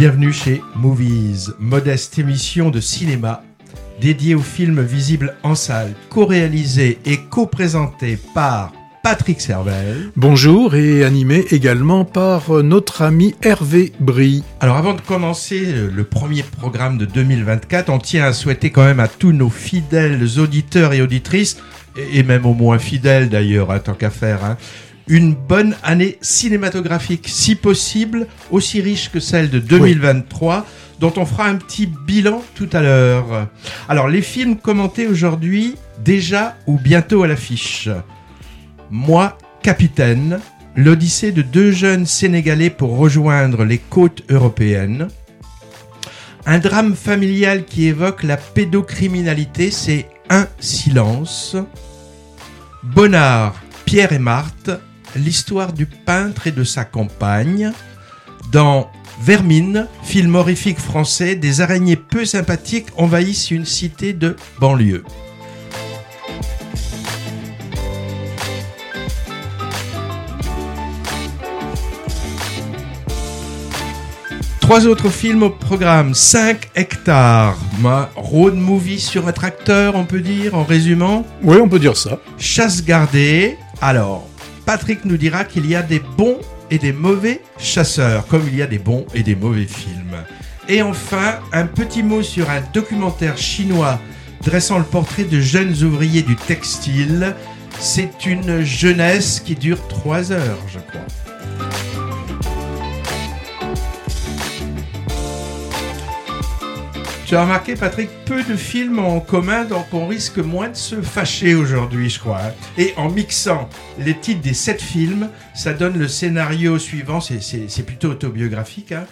Bienvenue chez Movies, modeste émission de cinéma dédiée aux films visibles en salle, co-réalisée et co-présentée par Patrick Servel. Bonjour et animé également par notre ami Hervé Brie. Alors avant de commencer le premier programme de 2024, on tient à souhaiter quand même à tous nos fidèles auditeurs et auditrices, et même au moins fidèles d'ailleurs, à tant qu'à faire, hein, une bonne année cinématographique, si possible, aussi riche que celle de 2023, dont on fera un petit bilan tout à l'heure. Alors, les films commentés aujourd'hui, déjà ou bientôt à l'affiche. Moi, capitaine, l'odyssée de deux jeunes Sénégalais pour rejoindre les côtes européennes. Un drame familial qui évoque la pédocriminalité, c'est Un silence. Bonnard, Pierre et Marthe, l'histoire du peintre et de sa compagne. Dans Vermine, film horrifique français, des araignées peu sympathiques envahissent une cité de banlieue. Trois autres films au programme. 5 hectares. Ma road movie sur un tracteur, on peut dire, en résumant. Oui, on peut dire ça. Chasse gardée. Alors, Patrick nous dira qu'il y a des bons et des mauvais chasseurs, comme il y a des bons et des mauvais films. Et enfin, un petit mot sur un documentaire chinois dressant le portrait de jeunes ouvriers du textile. C'est une jeunesse qui dure trois heures, je crois. Tu as remarqué, Patrick, peu de films en commun, donc on risque moins de se fâcher aujourd'hui, je crois. hein. Et en mixant les titres des sept films, ça donne le scénario suivant, c'est- plutôt autobiographique. hein.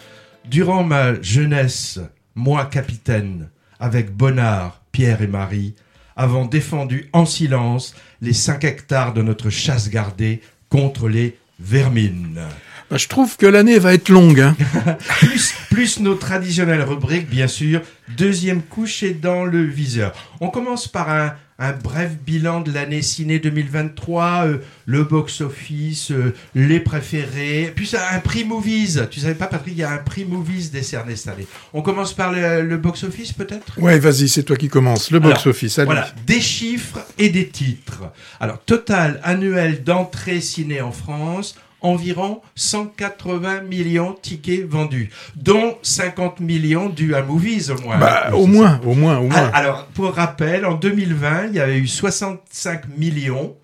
Durant ma jeunesse, moi, capitaine, avec Bonnard, Pierre et Marie, avons défendu en silence les 5 hectares de notre chasse gardée contre les vermines. Bah, je trouve que l'année va être longue. hein. plus, plus nos traditionnelles rubriques, bien sûr. Deuxième couche est dans le viseur. On commence par un, un bref bilan de l'année ciné 2023, euh, le box-office, euh, les préférés, puis un prix Movies. Tu savais pas, Patrick, il y a un prix Movies décerné cette année. On commence par le, le box-office, peut-être? Ouais, vas-y, c'est toi qui commence. Le box-office, allez. Voilà, des chiffres et des titres. Alors, total annuel d'entrée ciné en France, environ 180 millions de tickets vendus, dont 50 millions dus à Movies au moins. Bah, au moins, au moins, au ça. moins. Ah, Alors, pour rappel, en 2020, il y avait eu 65 millions,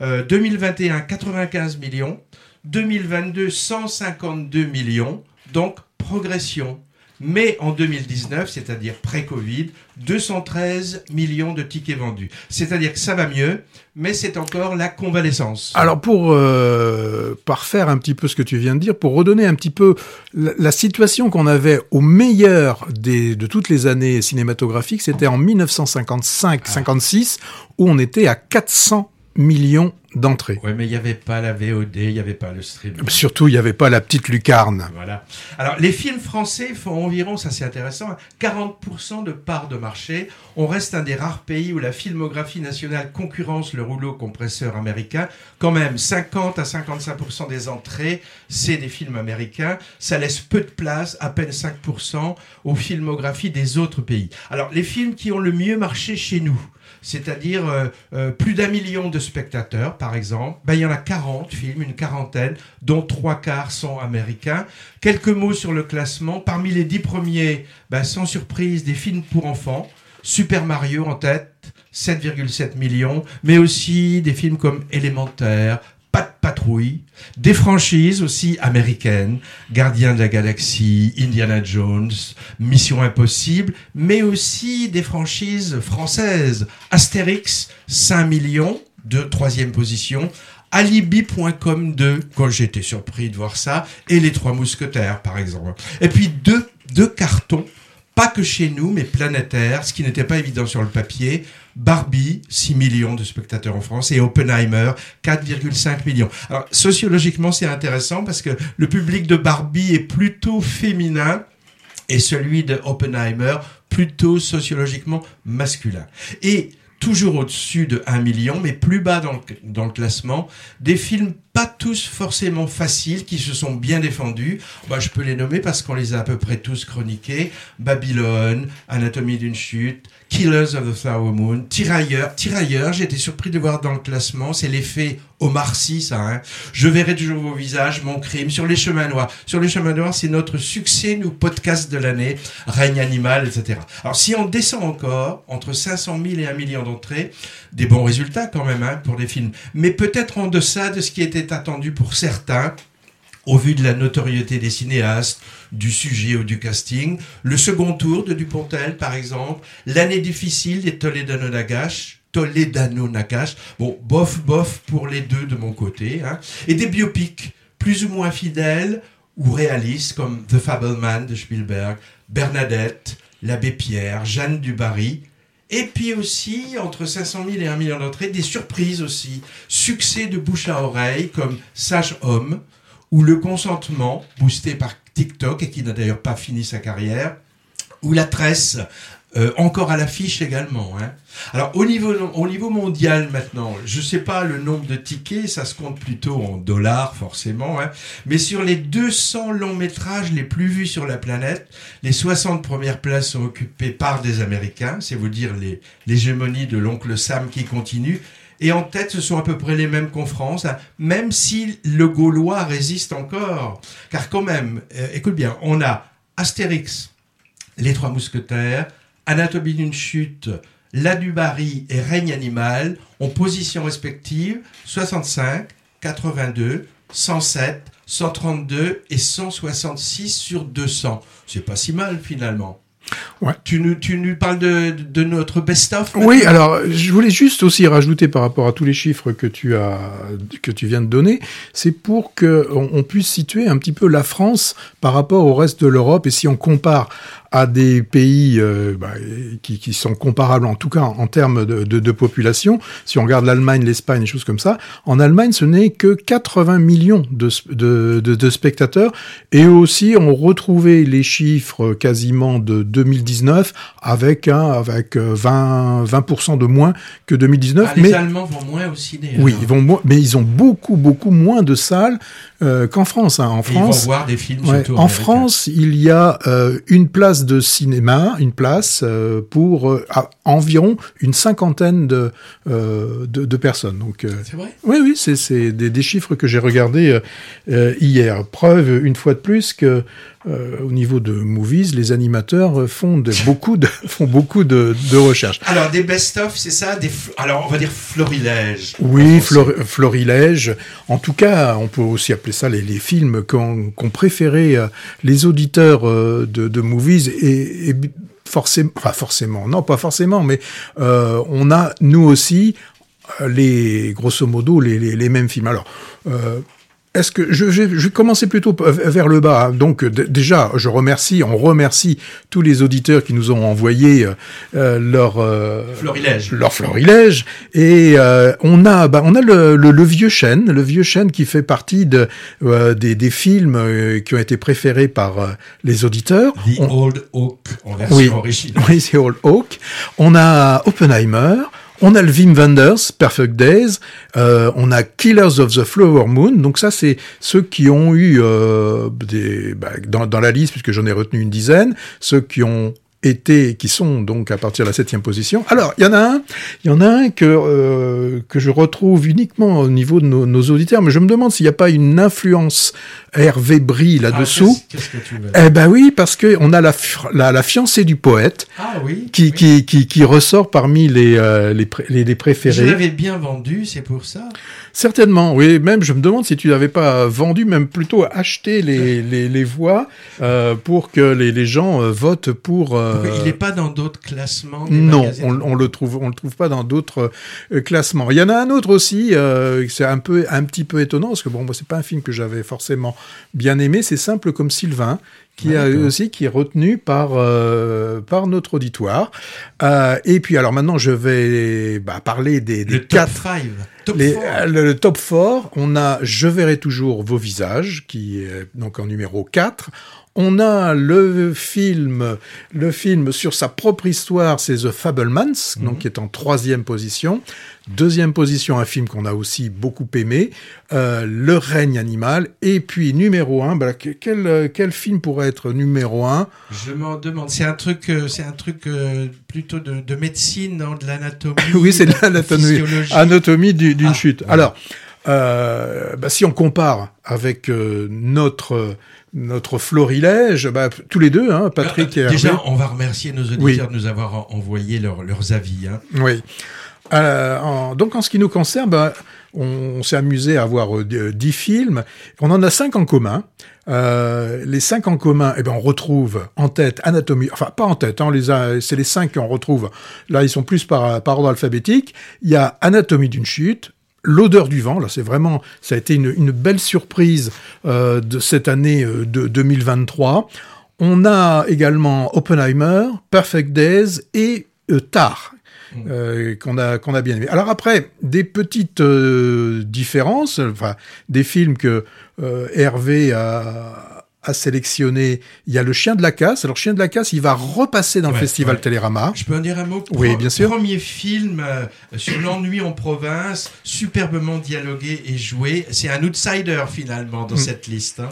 euh, 2021, 95 millions, 2022, 152 millions, donc progression. Mais en 2019, c'est-à-dire pré-Covid, 213 millions de tickets vendus. C'est-à-dire que ça va mieux, mais c'est encore la convalescence. Alors pour euh, parfaire un petit peu ce que tu viens de dire, pour redonner un petit peu la, la situation qu'on avait au meilleur des, de toutes les années cinématographiques, c'était en 1955-56 où on était à 400 millions d'entrées. Ouais, mais il n'y avait pas la VOD, il n'y avait pas le streaming. Surtout, il n'y avait pas la petite lucarne. Voilà. Alors, les films français font environ, ça c'est intéressant, hein, 40% de part de marché. On reste un des rares pays où la filmographie nationale concurrence le rouleau compresseur américain. Quand même, 50 à 55% des entrées, c'est des films américains. Ça laisse peu de place, à peine 5%, aux filmographies des autres pays. Alors, les films qui ont le mieux marché chez nous, c'est-à-dire euh, euh, plus d'un million de spectateurs, par exemple. Ben, il y en a 40 films, une quarantaine, dont trois quarts sont américains. Quelques mots sur le classement. Parmi les dix premiers, ben, sans surprise, des films pour enfants. Super Mario en tête, 7,7 millions, mais aussi des films comme Élémentaire, De patrouille, des franchises aussi américaines, Gardien de la Galaxie, Indiana Jones, Mission Impossible, mais aussi des franchises françaises, Astérix, 5 millions de troisième position, Alibi.com 2, quand j'étais surpris de voir ça, et Les Trois Mousquetaires, par exemple. Et puis deux cartons, pas que chez nous, mais planétaires, ce qui n'était pas évident sur le papier. Barbie, 6 millions de spectateurs en France, et Oppenheimer, 4,5 millions. Alors, sociologiquement, c'est intéressant parce que le public de Barbie est plutôt féminin et celui de Oppenheimer plutôt sociologiquement masculin. Et toujours au-dessus de 1 million, mais plus bas dans le, dans le classement, des films pas tous forcément faciles, qui se sont bien défendus. Je peux les nommer parce qu'on les a à peu près tous chroniqués. Babylone, Anatomie d'une chute, Killers of the Flower Moon, Tirailleurs. Tirailleurs, j'ai été surpris de voir dans le classement, c'est l'effet Omar Sy, ça. Hein. Je verrai toujours vos visages, mon crime, sur les chemins noirs. Sur les chemins noirs, c'est notre succès, nous, podcast de l'année, règne animal, etc. Alors, si on descend encore, entre 500 000 et 1 million d'entrées, des bons résultats quand même hein, pour les films, mais peut-être en deçà de ce qui était attendu pour certains, au vu de la notoriété des cinéastes, du sujet ou du casting. Le second tour de Dupontel, par exemple. L'année difficile des Toledano Nagash. Toledano Nagash. Bon, bof, bof pour les deux de mon côté. Hein. Et des biopics plus ou moins fidèles ou réalistes comme The Fableman de Spielberg, Bernadette, L'Abbé Pierre, Jeanne Dubarry. Et puis aussi, entre 500 000 et 1 million d'entrées, des surprises aussi. Succès de bouche à oreille comme Sage Homme, ou le consentement, boosté par TikTok et qui n'a d'ailleurs pas fini sa carrière, ou la tresse, euh, encore à l'affiche également. Hein. Alors au niveau, au niveau mondial maintenant, je ne sais pas le nombre de tickets, ça se compte plutôt en dollars forcément, hein, mais sur les 200 longs métrages les plus vus sur la planète, les 60 premières places sont occupées par des Américains, c'est vous dire l'hégémonie de l'oncle Sam qui continue, et en tête, ce sont à peu près les mêmes qu'en France, hein, même si le Gaulois résiste encore. Car quand même, euh, écoute bien, on a Astérix, Les Trois Mousquetaires, Anatomie d'une chute, La et Règne animal, en position respective 65, 82, 107, 132 et 166 sur 200. C'est pas si mal finalement. Ouais. Tu, nous, tu nous parles de, de notre best-of Oui, alors je voulais juste aussi rajouter par rapport à tous les chiffres que tu as que tu viens de donner, c'est pour que on puisse situer un petit peu la France par rapport au reste de l'Europe et si on compare à des pays euh, bah, qui, qui, sont comparables, en tout cas en, termes de, de, de, population. Si on regarde l'Allemagne, l'Espagne, des choses comme ça, en Allemagne, ce n'est que 80 millions de, de, spectateurs. Et aussi, on retrouvait les chiffres quasiment de 2019 avec un, avec 20 euh, 20% de moins que 2019. Ah, les Allemands vont moins au ciné. Oui, ils vont moins, mais ils ont beaucoup beaucoup moins de salles euh, qu'en France. Hein. En France, ils vont voir des films. en France, il y a euh, une place de cinéma, une place euh, pour euh, environ une cinquantaine de, euh, de, de, personnes. Donc, c'est vrai? Oui, oui, c'est des, des, chiffres que j'ai regardés hier. Preuve une fois de plus que euh, au niveau de movies, les animateurs font de, beaucoup de font beaucoup de, de recherches. Alors des best-of, c'est ça des alors on va dire florilèges. Oui, florilèges. En tout cas, on peut aussi appeler ça les, les films qu'ont qu préféré euh, les auditeurs euh, de, de movies et, et forcément, enfin forcément, non pas forcément, mais euh, on a nous aussi les grosso modo les, les, les mêmes films. Alors euh, est-ce que je, je, je, vais commencer plutôt vers le bas. Hein. Donc déjà, je remercie, on remercie tous les auditeurs qui nous ont envoyé euh, leur euh, florilège, leur florilège. Et euh, on a, bah, on a le, le, le, vieux chêne, le vieux chêne qui fait partie de euh, des, des, films euh, qui ont été préférés par euh, les auditeurs. The on... Old Oak en version oui, originale. Oui, The Old Oak. On a Oppenheimer. On a le Wim Wenders, Perfect Days. Euh, on a Killers of the Flower Moon. Donc ça, c'est ceux qui ont eu euh, des bah, dans, dans la liste, puisque j'en ai retenu une dizaine, ceux qui ont été, qui sont donc à partir de la septième position. Alors, il y en a un, il y en a un que euh, que je retrouve uniquement au niveau de nos, nos auditeurs, mais je me demande s'il n'y a pas une influence Hervé Brie là-dessous. Ah, qu'est-ce que tu veux Eh ben oui, parce que on a la, la, la fiancée du poète ah, oui, qui, oui. qui, qui, qui ressort parmi les, euh, les, les, les, préférés. Je l'avais bien vendu, c'est pour ça? Certainement, oui. Même, je me demande si tu n'avais pas vendu, même plutôt acheté les, les, les voix euh, pour que les, les gens votent pour. Euh... Il n'est pas dans d'autres classements. Non, on, on, le trouve, on le trouve pas dans d'autres euh, classements. Il y en a un autre aussi. Euh, c'est un peu, un petit peu étonnant parce que bon, moi, c'est pas un film que j'avais forcément bien aimé. C'est simple comme Sylvain qui Ah, a aussi qui est retenu par euh, par notre auditoire. Euh, et puis alors maintenant je vais bah, parler des, des Le top 5. Top les- four. euh, le, le top 4, on a Je verrai toujours vos visages, qui est donc en numéro 4. On a le film, le film sur sa propre histoire, c'est The Fablemans, donc qui est en troisième position. Deuxième position, un film qu'on a aussi beaucoup aimé, euh, Le règne animal. Et puis numéro 1, bah, que- quel, euh, quel film pourrait être numéro 1 Je m'en demande. C'est un truc, euh, c'est un truc euh, plutôt de, de médecine, non, de l'anatomie. Oui, c'est de l'anatomie. Anatomie du- d'une Ah, chute. Alors, bah, si on compare avec notre notre florilège, bah, tous les deux, hein, Patrick et Euh, Hervé. Déjà, on va remercier nos auditeurs Oui. de nous avoir en- envoyé leurs- leurs avis. Hein. Oui. Euh, en- donc en ce qui nous concerne, bah, on, on s'est amusé à voir euh, d- dix films. On en a cinq en commun. Euh, les cinq en commun, eh ben on retrouve en tête Anatomie, enfin pas en tête, hein, on les a, c'est les cinq qu'on retrouve. Là, ils sont plus par, par ordre alphabétique. Il y a Anatomie d'une chute, L'odeur du vent, là c'est vraiment, ça a été une, une belle surprise euh, de cette année euh, de 2023. On a également Oppenheimer, Perfect Days et euh, Tar, euh, qu'on a qu'on a bien aimé. Alors après, des petites différences, enfin des films que Hervé a, a sélectionné. Il y a Le Chien de la Casse. Alors Chien de la Casse, il va repasser dans le festival ouais. Télérama. Je peux en dire un mot Oui, Pro- bien sûr. Premier film euh, sur l'ennui en province, superbement dialogué et joué. C'est un outsider finalement Mm. dans cette liste. hein.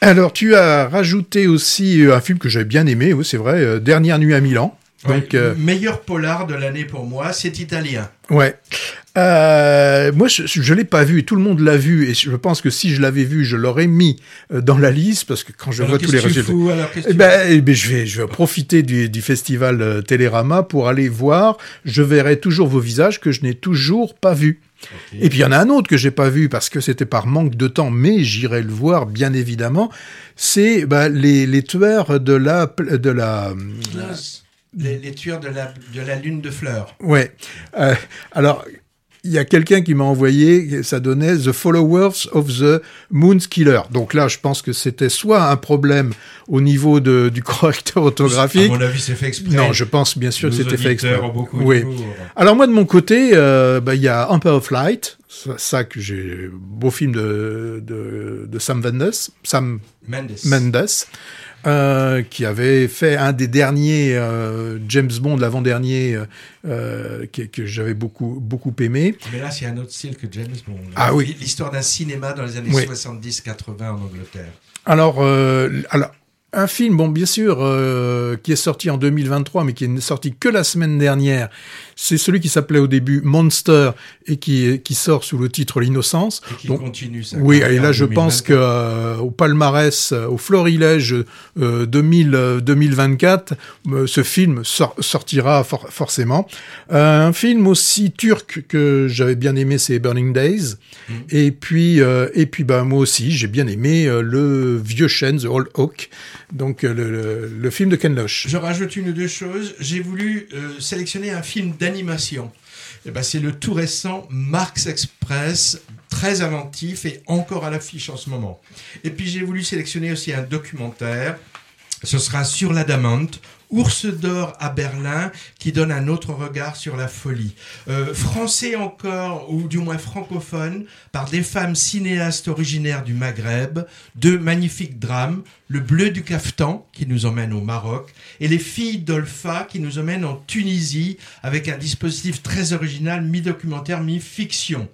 Alors tu as rajouté aussi euh, un film que j'avais bien aimé, oui c'est vrai, euh, Dernière nuit à Milan. Donc Ouais, euh, meilleur polar de l'année pour moi, c'est italien. Ouais. Euh, moi, je, je l'ai pas vu et tout le monde l'a vu et je pense que si je l'avais vu, je l'aurais mis euh, dans la liste parce que quand je Alors, vois tous les résultats. fous Alors, Eh ben, eh ben, je vais, je vais profiter du, du festival euh, Télérama pour aller voir. Je verrai toujours vos visages que je n'ai toujours pas vus. Et puis il y en a un autre que j'ai pas vu parce que c'était par manque de temps, mais j'irai le voir bien évidemment. C'est bah, les, les tueurs de la de la les, les tueurs de la, de la lune de fleurs. Ouais. Euh, alors, il y a quelqu'un qui m'a envoyé, ça donnait The Followers of the Moon's Killer. Donc là, je pense que c'était soit un problème au niveau de, du correcteur À orthographique. mon avis, c'est fait exprès. Non, je pense bien sûr que c'était fait exprès. beaucoup Oui. Alors moi, de mon côté, euh, bah, il y a Empire of Light, ça, ça que j'ai, beau film de, de, de Sam Mendes, Sam Mendes. Mendes, euh, qui avait fait un des derniers euh, James Bond, l'avant-dernier, euh, que, que j'avais beaucoup beaucoup aimé. Mais là, c'est un autre style que James Bond. Ah oui. L'histoire d'un cinéma dans les années Oui. 70-80 en Angleterre. Alors, alors un film, bon, bien sûr, qui est sorti en 2023, mais qui est sorti que la semaine dernière. C'est celui qui s'appelait au début Monster et qui qui sort sous le titre L'innocence. Et qui Donc, continue sa Oui, et là je pense 2024. que euh, au palmarès, euh, au florilège euh, 2000, euh, 2024, euh, ce film sor- sortira for- forcément. Euh, un film aussi turc que j'avais bien aimé, c'est Burning Days. Mhm. Et puis, euh, et puis bah moi aussi, j'ai bien aimé euh, le vieux chêne, The Old Oak, donc euh, le, le, film de Ken Loach. Je rajoute une ou deux choses. J'ai voulu euh, sélectionner un film d'animation. Eh ben, c'est le tout récent Marx Express, très inventif et encore à l'affiche en ce moment. Et puis j'ai voulu sélectionner aussi un documentaire. Ce sera sur l'Adamante, Ours d'or à Berlin, qui donne un autre regard sur la folie. Euh, français encore, ou du moins francophone, par des femmes cinéastes originaires du Maghreb, deux magnifiques drames, Le Bleu du Caftan, qui nous emmène au Maroc, et Les Filles d'Olpha, qui nous emmène en Tunisie, avec un dispositif très original, mi-documentaire, mi-fiction.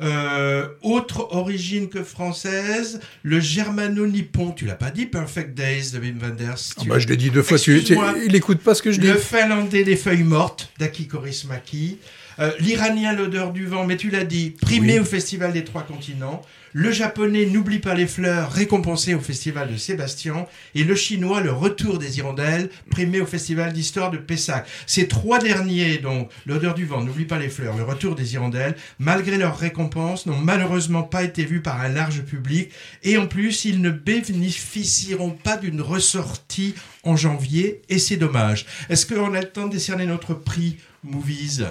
Euh, autre origine que française, le germano-nippon, tu l'as pas dit, Perfect Days de Wim Wenders. Ah bah, je l'ai dit deux fois, tu, tu- il écoute pas ce que je dis. le finlandais des feuilles mortes d'Aki Kaurismäki. Euh, L'iranien l'odeur du vent, mais tu l'as dit, primé Oui. au Festival des Trois Continents. Le japonais n'oublie pas les fleurs, récompensé au Festival de Sébastien. Et le chinois, le retour des hirondelles, primé au Festival d'histoire de Pessac. Ces trois derniers, donc, l'odeur du vent, n'oublie pas les fleurs, le retour des hirondelles, malgré leur récompense, n'ont malheureusement pas été vus par un large public. Et en plus, ils ne bénéficieront pas d'une ressortie en janvier, et c'est dommage. Est-ce qu'on a le temps de décerner notre prix Movies?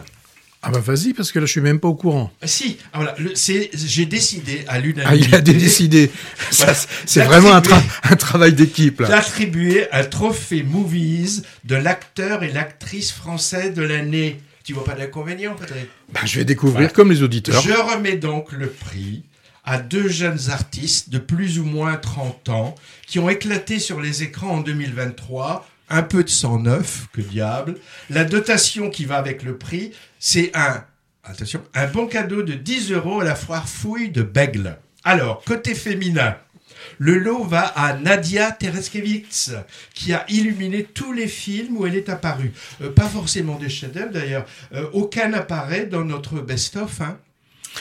Ah bah vas-y, parce que là, je suis même pas au courant. Ah, Si, ah, voilà, j'ai décidé à Ah, l'unanimité. il a décidé. Voilà. C'est vraiment un, tra- un travail d'équipe, là. d'attribuer un trophée Movies de l'acteur et l'actrice français de l'année. Tu vois pas d'inconvénient, Patrick? Ben, je vais découvrir Voilà. comme les auditeurs. Je remets donc le prix à deux jeunes artistes de plus ou moins 30 ans qui ont éclaté sur les écrans en 2023. Un peu de 109, que diable. La dotation qui va avec le prix, c'est un, attention, un bon cadeau de 10 euros à la foire fouille de Bègle. Alors, côté féminin, le lot va à Nadia Tereskevich, qui a illuminé tous les films où elle est apparue. Euh, pas forcément des chefs-d'œuvre d'ailleurs. Euh, aucun n'apparaît dans notre best-of. Hein.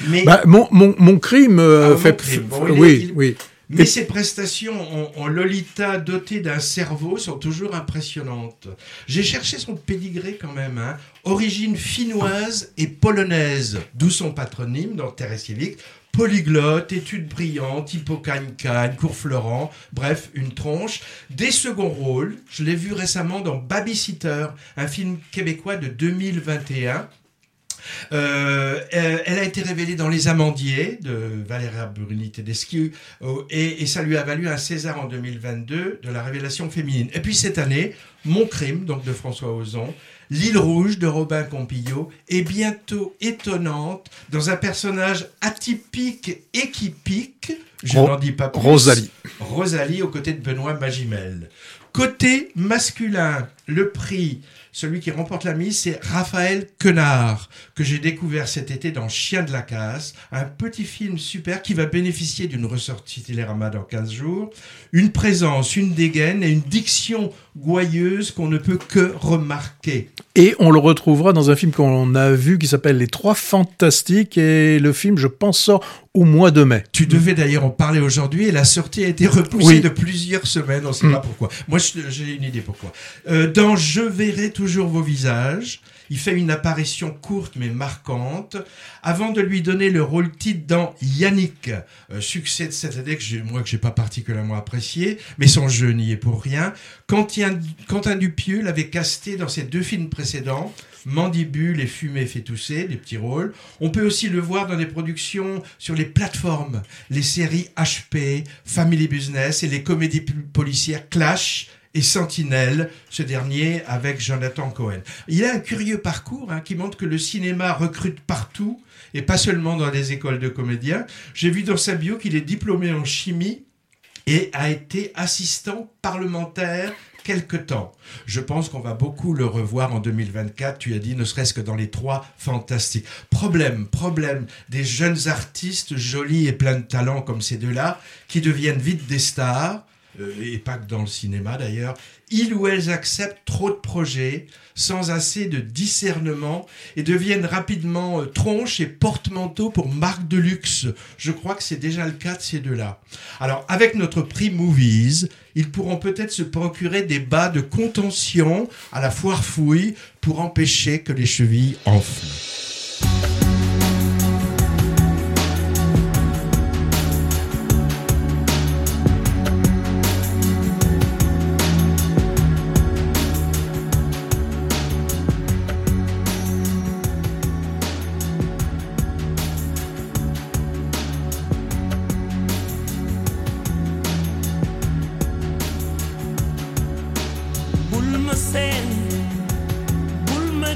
Mais, Bah, mon, mon, mon crime euh, Ah, mon fait. crime. Bon, il est- oui, il- oui. Mais ses prestations en, en Lolita dotée d'un cerveau sont toujours impressionnantes. J'ai cherché son pédigré quand même. Hein. Origine finnoise et polonaise, d'où son patronyme dans Terre civique. Polyglotte, études brillantes, Hippocagne-Cagne, Cours Florent, bref, une tronche. Des seconds rôles, je l'ai vu récemment dans Babysitter, un film québécois de 2021. Euh, elle elle a été révélée dans Les Amandiers de Valéria Bruni Tedeschi euh, et, et ça lui a valu un César en 2022 de la révélation féminine. Et puis cette année, Mon crime, donc de François Ozon, L'île rouge de Robin Compillot est bientôt étonnante dans un personnage atypique et qui pique. Je n'en dis pas plus. Rosalie. Rosalie aux côtés de Benoît Magimel. Côté masculin, le prix, celui qui remporte la mise, c'est Raphaël Quenard, que j'ai découvert cet été dans Chien de la casse, un petit film super qui va bénéficier d'une ressortie Télérama dans 15 jours, une présence, une dégaine et une diction gouailleuse qu'on ne peut que remarquer. Et on le retrouvera dans un film qu'on a vu qui s'appelle Les Trois Fantastiques. Et le film, je pense, sort au mois de mai. Tu devais d'ailleurs en parler aujourd'hui et la sortie a été repoussée Oui. de plusieurs semaines, on ne sait Mm. pas pourquoi. Moi, j'ai une idée pourquoi. Euh, dans Je verrai toujours vos visages, il fait une apparition courte mais marquante, avant de lui donner le rôle titre dans Yannick, euh, succès de cette année que j'ai, moi que j'ai pas particulièrement apprécié, mais son jeu n'y est pour rien. Quentin, Quentin Dupieux l'avait casté dans ses deux films précédents, Mandibule et Fumée fait tousser, des petits rôles. On peut aussi le voir dans des productions sur les plateformes, les séries HP, Family Business et les comédies policières Clash et Sentinelle, ce dernier avec Jonathan Cohen. Il a un curieux parcours hein, qui montre que le cinéma recrute partout et pas seulement dans les écoles de comédiens. J'ai vu dans sa bio qu'il est diplômé en chimie et a été assistant parlementaire quelque temps. Je pense qu'on va beaucoup le revoir en 2024, tu as dit, ne serait-ce que dans les trois fantastiques. Problème, problème des jeunes artistes jolis et pleins de talent comme ces deux-là, qui deviennent vite des stars, et pas que dans le cinéma d'ailleurs, ils ou elles acceptent trop de projets, sans assez de discernement, et deviennent rapidement euh, tronches et porte-manteaux pour marques de luxe. Je crois que c'est déjà le cas de ces deux-là. Alors, avec notre prix Movies, ils pourront peut-être se procurer des bas de contention à la foire fouille pour empêcher que les chevilles enflent.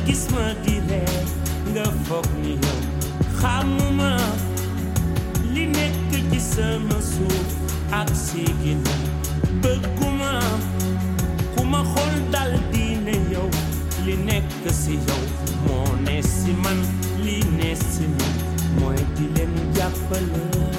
Gis ma di ree nga foog ni yow xamuma li nekk ci sama suuf ak si ginnaaw bëgguma ku ma xool dal di ne yow li nekk si yow moo ne si man li ne si man. Mooy di leen jàppale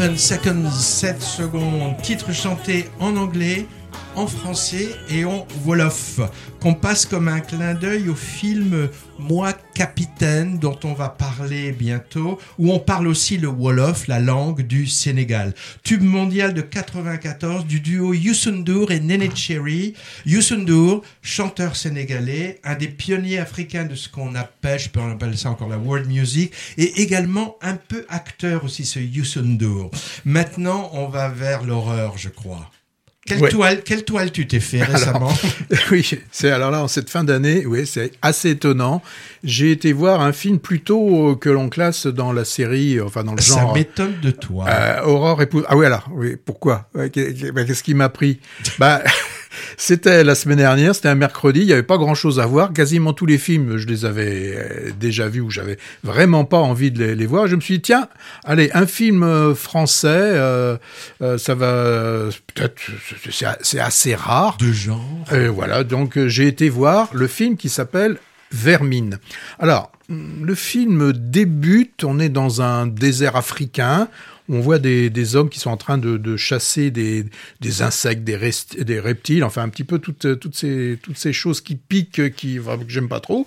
7 seconds, 7 secondes, titre chanté en anglais, en français et en wolof, qu'on passe comme un clin d'œil au film Moi Capitaine, dont on va parler bientôt, où on parle aussi le wolof, la langue du Sénégal. Tube mondial de 94 du duo Youssou et Nene Cherry. Chanteur sénégalais, un des pionniers africains de ce qu'on appelle, je peux appeler ça encore la world music, et également un peu acteur aussi, ce Youssou. Maintenant, on va vers l'horreur, je crois. Quelle, Ouais. toile, quelle toile tu t'es fait récemment? Oui, c'est alors là en cette fin d'année, oui, c'est assez étonnant. J'ai été voir un film plutôt euh, que l'on classe dans la série, euh, enfin dans le Ça genre m'étonne de toi. euh, Aurore épouse. Ah oui, alors, oui, pourquoi? Bah, Qu'est-ce qui m'a pris? Bah, c'était la semaine dernière, c'était un mercredi, il y avait pas grand-chose à voir. Quasiment tous les films, je les avais euh, déjà vus ou j'avais vraiment pas envie de les, les voir. Je me suis dit tiens, allez, un film euh, français, euh, euh, ça va peut-être, c'est- assez rare. de genre. Et voilà, donc j'ai été voir le film qui s'appelle Vermine. Alors, le film débute, on est dans un désert africain, on voit des, des hommes qui sont en train de, de chasser des, des insectes, des, rest- des reptiles, enfin un petit peu toutes, toutes, ces, toutes ces choses qui piquent, qui, que j'aime pas trop,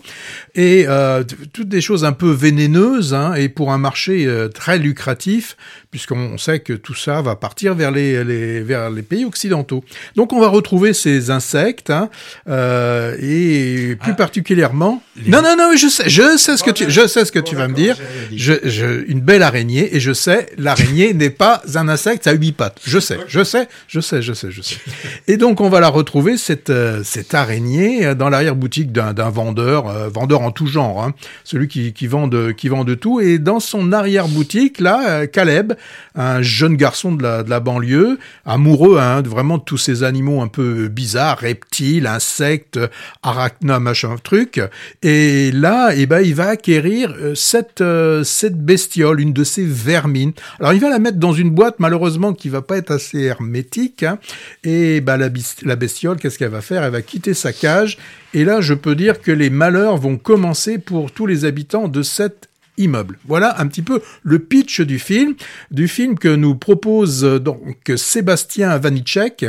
et euh, toutes des choses un peu vénéneuses, hein, et pour un marché euh, très lucratif, puisqu'on sait que tout ça va partir vers les, les, vers les pays occidentaux. Donc on va retrouver ces insectes, hein, euh, et plus Ah. particulièrement... Les- Non, non, non, je sais, je sais ce que Bon, tu, je sais ce que bon, tu vas me dire. je, une belle araignée, et je sais l'araignée araignée n'est pas un insecte à huit pattes. Je sais, je sais, je sais, je sais, je sais. Et donc on va la retrouver cette euh, cette araignée euh, dans l'arrière-boutique d'un vendeur, euh, vendeur en tout genre, hein, celui qui qui vend de qui vend de tout. Et dans son arrière-boutique là, Caleb, un jeune garçon de la de la banlieue, amoureux hein, de vraiment de tous ces animaux un peu bizarres, reptiles, insectes, arachna, machin truc. Et là, eh ben il va acquérir cette euh, cette bestiole, une de ces vermines. Alors il va la mettre dans une boîte malheureusement qui va pas être assez hermétique. hein. Et ben la, la bestiole, qu'est-ce qu'elle va faire? Elle va quitter sa cage. Et là, je peux dire que les malheurs vont commencer pour tous les habitants de cette immeuble. Voilà un petit peu le pitch du film, du film que nous propose euh, donc Sébastien Vanitschek,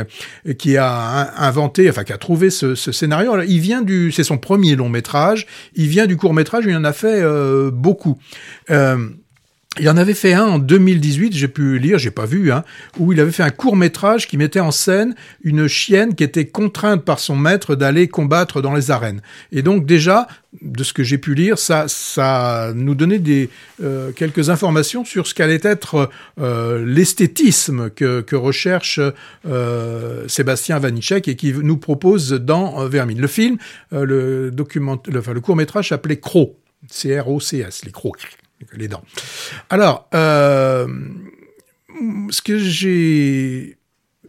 qui a in- inventé, enfin qui a trouvé ce, scénario. Il vient du, c'est son premier long métrage. Il vient du court métrage. Il en a fait euh, beaucoup. Euh, il en avait fait un en 2018, j'ai pu lire, j'ai pas vu, hein, où il avait fait un court métrage qui mettait en scène une chienne qui était contrainte par son maître d'aller combattre dans les arènes. Et donc déjà, de ce que j'ai pu lire, ça, ça nous donnait des euh, quelques informations sur ce qu'allait être euh, l'esthétisme que, recherche euh, Sébastien Vanitschek et qui nous propose dans Vermine. Le film, le document, le, enfin, le court métrage s'appelait Croc, C-R-O-C-S, les crocs, les dents. Alors, euh, ce que j'ai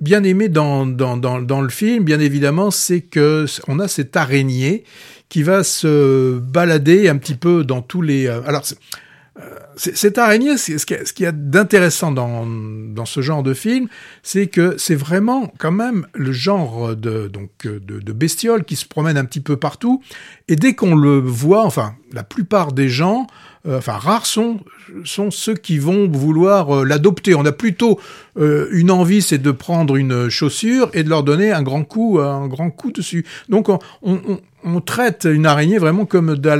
bien aimé dans, le film, bien évidemment, c'est que on a cette araignée qui va se balader un petit peu dans tous les. euh, alors, cette araignée, ce qu'il y a- d'intéressant dans, ce genre de film, c'est que c'est vraiment quand même le genre de, bestiole qui se promène un petit peu partout. Et dès qu'on le voit, enfin, la plupart des gens, euh, enfin, rares sont, sont ceux qui vont vouloir euh, l'adopter. On a plutôt euh, une envie, c'est de prendre une chaussure et de leur donner un grand coup, un grand coup dessus. Donc, on, on, on- on traite une araignée vraiment comme de la,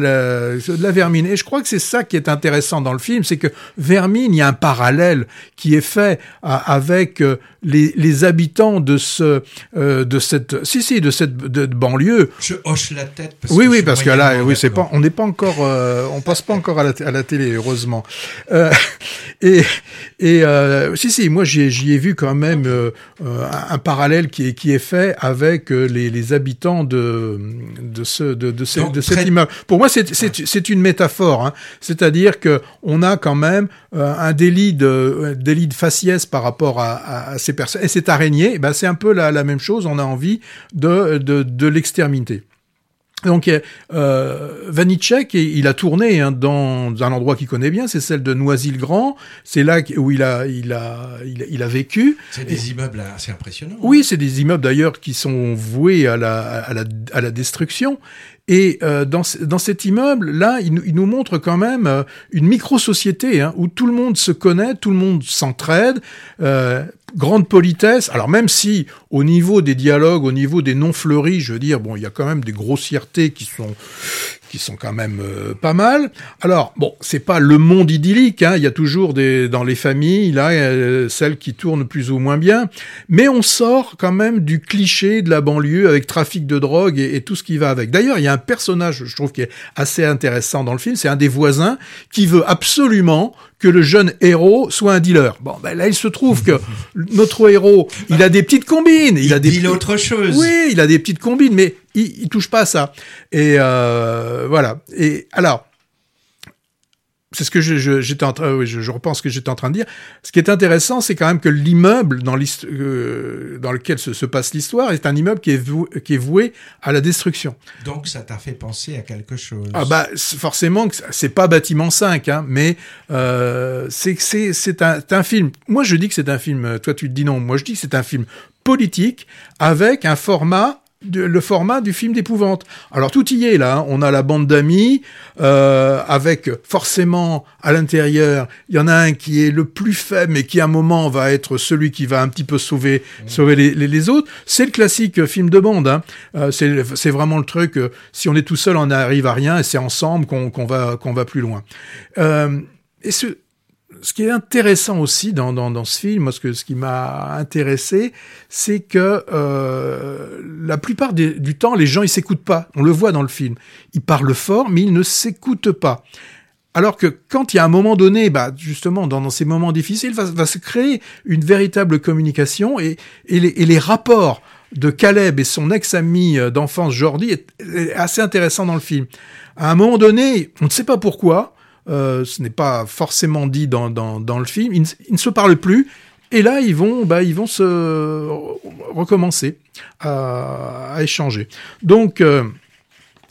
de la vermine. Et je crois que c'est ça qui est intéressant dans le film, c'est que vermine, il y a un parallèle qui est fait à- avec euh, les, les habitants de ce, euh, de cette, si si, de cette de, de banlieue. Je hoche la tête. Parce Oui, que oui, parce que là, oui, c'est pas, on n'est pas encore, euh, on passe pas encore à la, à la télé, heureusement. Euh, et et si, si, moi j'y ai, vu quand même un, un parallèle qui est qui est fait avec les, les habitants de de ce de, de, ce- Donc, de cet très- immeuble. Pour moi, c'est c'est c'est une métaphore, hein. c'est-à-dire que on a quand même euh, un délit de un délit de faciès par rapport à, à, à ces personnes. Et cette araignée, eh ben c'est un peu la, la même chose. On a envie de de, de l'exterminer. Donc, euh, Vanitschek, il a tourné hein, dans un endroit qu'il connaît bien, c'est celle de Noisy-le-Grand. C'est là où il a, il a, il a, il a vécu. C'est des immeubles assez impressionnants. Oui, c'est des immeubles d'ailleurs qui sont voués à la, à la, à la destruction. Et euh, dans, ce- dans cet immeuble, là, il, nous- il nous montre quand même euh, une micro-société hein, où tout le monde se connaît, tout le monde s'entraide, euh, grande politesse. Alors même si au niveau des dialogues, au niveau des noms fleuris, je veux dire, bon, il y a quand même des grossièretés qui sont qui sont quand même euh, pas mal. Alors bon, c'est pas le monde idyllique. Hein. Il y a toujours des dans les familles là euh, celles qui tournent plus ou moins bien, mais on sort quand même du cliché de la banlieue avec trafic de drogue et, et tout ce qui va avec. D'ailleurs, il y a un personnage, je trouve, qui est assez intéressant dans le film. C'est un des voisins qui veut absolument que le jeune héros soit un dealer. Bon, ben là, il se trouve que notre héros, il a des petites combines, il, Il a des dit autre chose. oui, il a des petites combines, mais il, il touche pas à ça. Et euh, voilà. Et alors, c'est ce que je- je- j'étais en train, oui, je, je repense ce que j'étais en train de dire. Ce qui est intéressant, c'est quand même que l'immeuble dans, euh, dans lequel se, se passe l'histoire est un immeuble qui est, voué, qui est voué à la destruction. Donc ça t'a fait penser à quelque chose. Ah bah forcément que c'est pas bâtiment 5 hein, mais euh, c'est c'est c'est un, un film. Moi je dis que c'est un film. Toi tu te dis non. Moi je dis que c'est un film politique avec un format de- le format du film d'épouvante. Alors tout y est là. hein. On a la bande d'amis euh, avec forcément à l'intérieur, il y en a un qui est le plus faible, mais qui à un moment va être celui qui va un petit peu sauver sauver les, les, les autres. C'est le classique film de bande. Hein. Euh, c'est vraiment le truc. euh, si on est tout seul, on n'arrive à rien, et c'est ensemble qu'on qu'on va qu'on va plus loin. Euh, et ce ce qui est intéressant aussi dans, dans, dans ce film, ce, que, ce qui m'a intéressé, c'est que euh, la plupart des- du temps, les gens, ils s'écoutent pas. On le voit dans le film. Ils parlent fort, mais ils ne s'écoutent pas. Alors que quand il y a un moment donné, bah, justement, dans, dans ces moments difficiles, va, va se créer une véritable communication et, et, les, et les rapports de Caleb et son ex-ami euh, d'enfance Jordi est assez intéressant dans le film. À un moment donné, on ne sait pas pourquoi, euh, ce n'est pas forcément dit dans, dans, le film, ils ne, se parlent plus. Et là, ils vont, bah, ils vont se recommencer à, échanger. Donc, euh,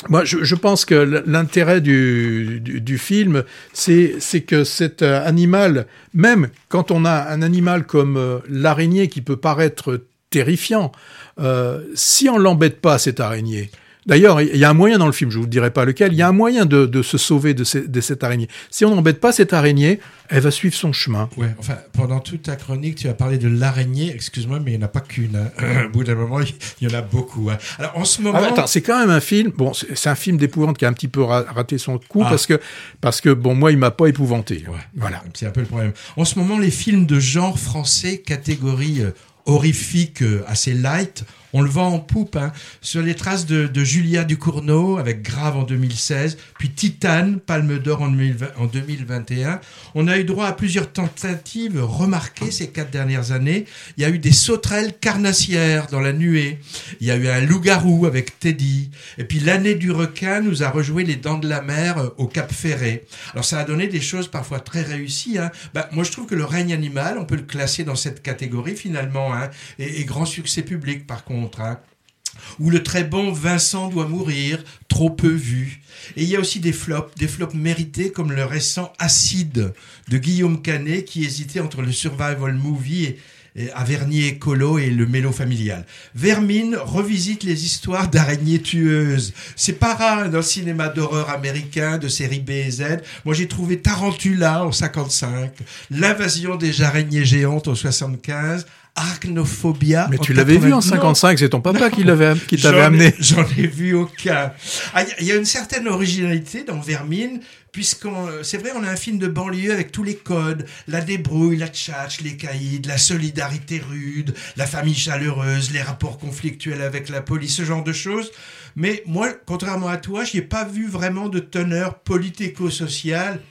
moi, je, je, pense que l'intérêt du, du, film, c'est que cet euh, animal, même quand on a un animal comme euh, l'araignée qui peut paraître terrifiant, euh, si on l'embête pas, cette araignée, D'ailleurs, il y a un moyen dans le film, je vous dirai pas lequel, il y a un moyen de, de se sauver de, ces, de, cette araignée. Si on n'embête pas cette araignée, elle va suivre son chemin. Ouais, enfin, pendant toute ta chronique, tu as parlé de l'araignée, excuse-moi, mais il n'y en a pas qu'une. Hein. Au bout d'un moment, il y en a beaucoup. Hein. Alors, en ce moment. Ah, attends, c'est quand même un film, bon, c'est un film d'épouvante qui a un petit peu raté son coup ah. parce que, parce que, bon, moi, il m'a pas épouvanté. Ouais, voilà. C'est un peu le problème. En ce moment, les films de genre français, catégorie euh, horrifique, euh, assez light, on le vend en poupe, hein, sur les traces de, Julia Ducournau avec Grave en 2016, puis Titane, Palme d'Or en, en 2021. On a eu droit à plusieurs tentatives remarquées ces quatre dernières années. Il y a eu des sauterelles carnassières dans la nuée. Il y a eu un loup-garou avec Teddy. Et puis l'année du requin nous a rejoué les dents de la mer euh, au Cap Ferré. Alors ça a donné des choses parfois très réussies. Hein. Bah, moi je trouve que le règne animal, on peut le classer dans cette catégorie finalement, hein, et grand succès public par contre. Hein, où le très bon Vincent doit mourir, trop peu vu. Et il y a aussi des flops, des flops mérités comme le récent Acide de Guillaume Canet qui hésitait entre le survival movie et Avernier écolo et le mélo familial. Vermine revisite les histoires d'araignées tueuses. C'est pas rare dans le cinéma d'horreur américain de série B et Z. Moi j'ai trouvé Tarantula en 55, l'invasion des araignées géantes en 75, Arachnophobia. Mais tu l'avais vu en 55, c'est ton papa qui l'avait, qui t'avait amené. J'en ai vu aucun. Ah, il y a une certaine originalité dans Vermine, puisqu'on, c'est vrai, on a un film de banlieue avec tous les codes, la débrouille, la tchatch, les caïds, la solidarité rude, la famille chaleureuse, les rapports conflictuels avec la police, ce genre de choses. Mais moi, contrairement à toi, je n'ai pas vu vraiment de teneur politico-sociale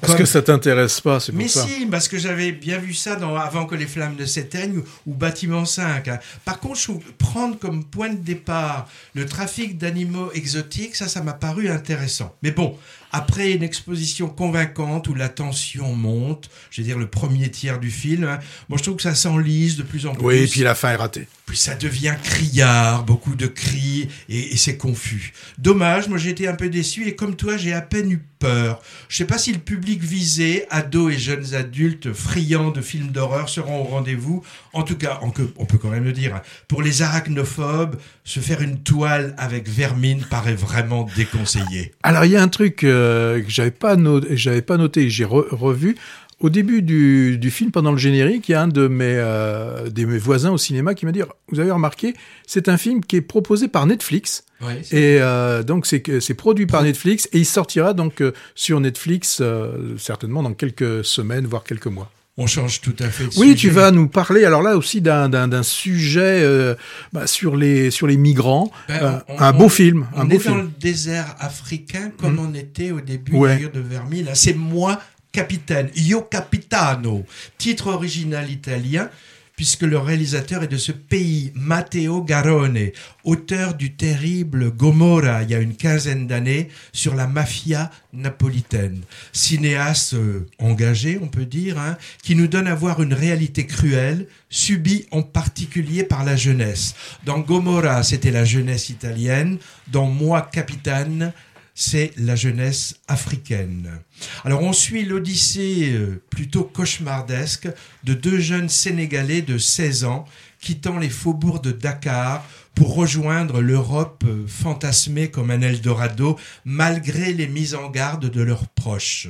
parce Comme... que ça t'intéresse pas, c'est pour Mais ça. si, parce que j'avais bien vu ça dans Avant que les flammes ne s'éteignent ou, ou, Bâtiment 5. Hein. Par contre, je prendre comme point de départ le trafic d'animaux exotiques, ça, ça m'a paru intéressant. Mais bon, après une exposition convaincante où la tension monte, je veux dire le premier tiers du film, hein, moi je trouve que ça s'enlise de plus en plus. Oui, et puis la fin est ratée. Puis ça devient criard, beaucoup de cris, et, et c'est confus. Dommage, moi j'ai été un peu déçu, et comme toi, j'ai à peine eu peur. Je sais pas si le public visé, ados et jeunes adultes friands de films d'horreur, seront au rendez-vous. En tout cas, on, on peut quand même le dire, hein, pour les arachnophobes, se faire une toile avec vermine paraît vraiment déconseillé. Alors il y a un truc euh, que j'avais pas noté, pas noté, j'ai re revu. Au début du, du, film, pendant le générique, il y a un de mes, euh, de mes voisins au cinéma qui m'a dit Vous avez remarqué, c'est un film qui est proposé par Netflix. Et euh, donc, c'est produit par Netflix et il sortira donc euh, sur Netflix certainement dans quelques semaines, voire quelques mois. On change tout à fait. De oui, sujet. tu vas nous parler alors là aussi d'un sujet euh, bah, sur les sur les migrants. Ben, on, un on, beau film. On un est beau dans film. le désert africain comme mmh. on était au début ouais. de Vermille. C'est moi capitaine, Io Capitano, titre original italien, puisque le réalisateur est de ce pays, Matteo Garone, auteur du terrible Gomorra il y a une quinzaine d'années sur la mafia napolitaine. Cinéaste euh, engagé, on peut dire, hein, qui nous donne à voir une réalité cruelle, subie en particulier par la jeunesse. Dans Gomorra, c'était la jeunesse italienne. Dans Moi, capitaine, c'est la jeunesse africaine. Alors on suit l'odyssée euh, plutôt cauchemardesque de deux jeunes Sénégalais de 16 ans quittant les faubourgs de Dakar pour rejoindre l'Europe euh, fantasmée comme un Eldorado malgré les mises en garde de leurs proches.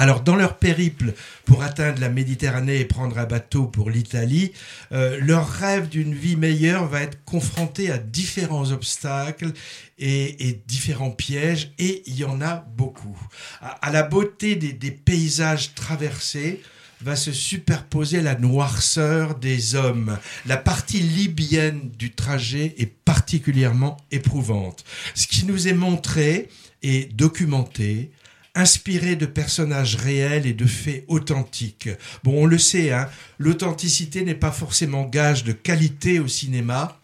Alors, dans leur périple pour atteindre la Méditerranée et prendre un bateau pour l'Italie, euh, leur rêve d'une vie meilleure va être confronté à différents obstacles et, différents pièges, et il y en a beaucoup. À, à la beauté des, des, paysages traversés va se superposer la noirceur des hommes. La partie libyenne du trajet est particulièrement éprouvante. Ce qui nous est montré et documenté inspiré de personnages réels et de faits authentiques. Bon, on le sait, hein, l'authenticité n'est pas forcément gage de qualité au cinéma,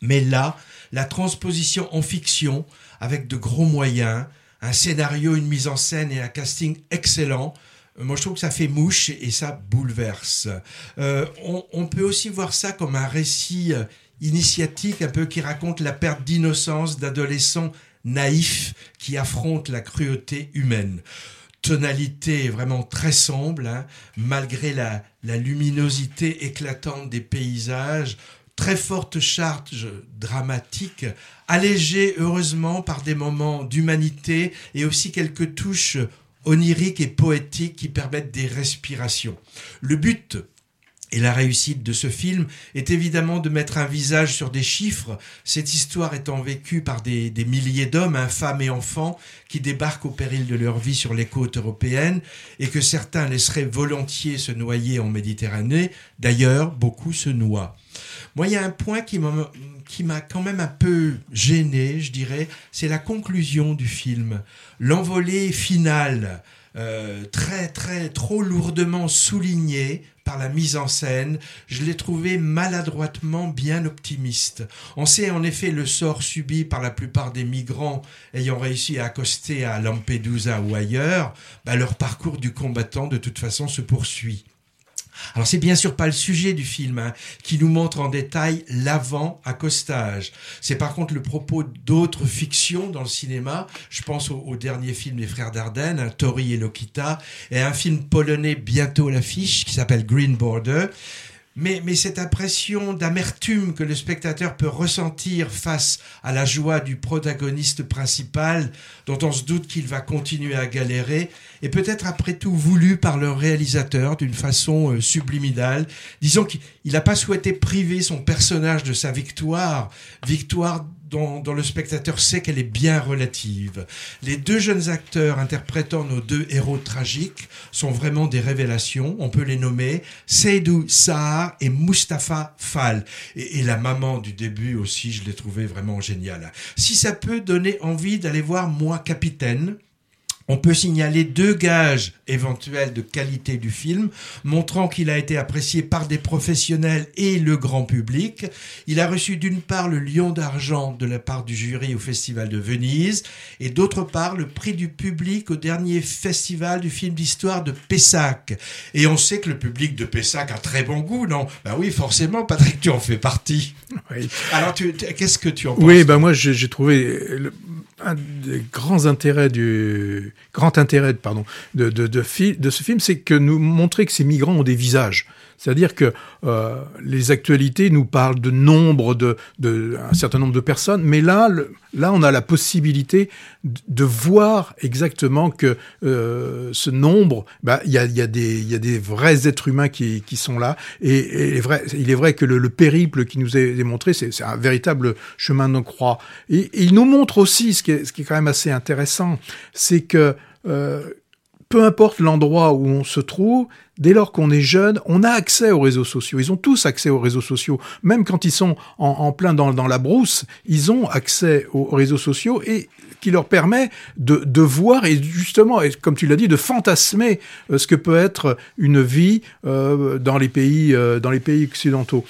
mais là, la transposition en fiction, avec de gros moyens, un scénario, une mise en scène et un casting excellent, euh, moi, je trouve que ça fait mouche et ça bouleverse. Euh, on, peut aussi voir ça comme un récit euh, initiatique, un peu qui raconte la perte d'innocence d'adolescents naïfs qui affrontent la cruauté humaine. Tonalité vraiment très sombre, hein, malgré la luminosité éclatante des paysages, très forte charge dramatique, allégée heureusement par des moments d'humanité et aussi quelques touches oniriques et poétiques qui permettent des respirations. Le but et la réussite de ce film est évidemment de mettre un visage sur des chiffres, cette histoire étant vécue par des, des milliers d'hommes, hein, femmes et enfants, qui débarquent au péril de leur vie sur les côtes européennes et que certains laisseraient volontiers se noyer en Méditerranée. D'ailleurs, beaucoup se noient. Moi, il y a un point qui m'a quand même un peu gêné, je dirais, c'est la conclusion du film. L'envolée finale, euh, très, très, trop lourdement soulignée par la mise en scène, je l'ai trouvé maladroitement bien optimiste. On sait en effet le sort subi par la plupart des migrants ayant réussi à accoster à Lampedusa ou ailleurs, bah, leur parcours du combattant de toute façon se poursuit. Alors c'est bien sûr pas le sujet du film hein, qui nous montre en détail l'avant-accostage. C'est par contre le propos d'autres fictions dans le cinéma. Je pense au, dernier film des frères Dardenne, hein, Tori et Lokita, et un film polonais bientôt à l'affiche qui s'appelle Green Border. Mais, mais cette impression d'amertume que le spectateur peut ressentir face à la joie du protagoniste principal, dont on se doute qu'il va continuer à galérer, est peut-être après tout voulu par le réalisateur d'une façon euh, subliminale. Disons qu'il n'a pas souhaité priver son personnage de sa victoire, victoire dont, dont le spectateur sait qu'elle est bien relative. Les deux jeunes acteurs interprétant nos deux héros tragiques sont vraiment des révélations. On peut les nommer Seydou Sahar et Mustapha Fall. Et, et la maman du début aussi, je l'ai trouvé vraiment géniale. Si ça peut donner envie d'aller voir Moi Capitaine, on peut signaler deux gages éventuels de qualité du film, montrant qu'il a été apprécié par des professionnels et le grand public. Il a reçu d'une part le Lion d'argent de la part du jury au Festival de Venise, et d'autre part le prix du public au dernier festival du film d'histoire de Pessac. Et on sait que le public de Pessac a très bon goût, non? Ben oui, forcément, Patrick, tu en fais partie. Oui. Alors, qu'est-ce que tu en penses? Oui, ben moi j'ai j'ai trouvé le- un des grands intérêts du grand intérêt de de ce film, c'est que nous montrer que ces migrants ont des visages. C'est-à-dire que euh, les actualités nous parlent de nombre de, de un certain nombre de personnes, mais là, là, on a la possibilité de, voir exactement que euh, ce nombre, bah, il y a, y a y a des vrais êtres humains qui, qui sont là, et, et vrai, il est vrai que le, le périple qui nous est démontré, c'est c'est un véritable chemin de croix. Et, et il nous montre aussi, ce qui est, ce qui est quand même assez intéressant, c'est que euh, peu importe l'endroit où on se trouve, dès lors qu'on est jeune, on a accès aux réseaux sociaux. Ils ont tous accès aux réseaux sociaux. Même quand ils sont en, plein dans, la brousse, ils ont accès aux réseaux sociaux et qui leur permet de, voir et justement, comme tu l'as dit, de fantasmer euh, ce que peut être une vie euh, dans les pays euh, dans les pays occidentaux.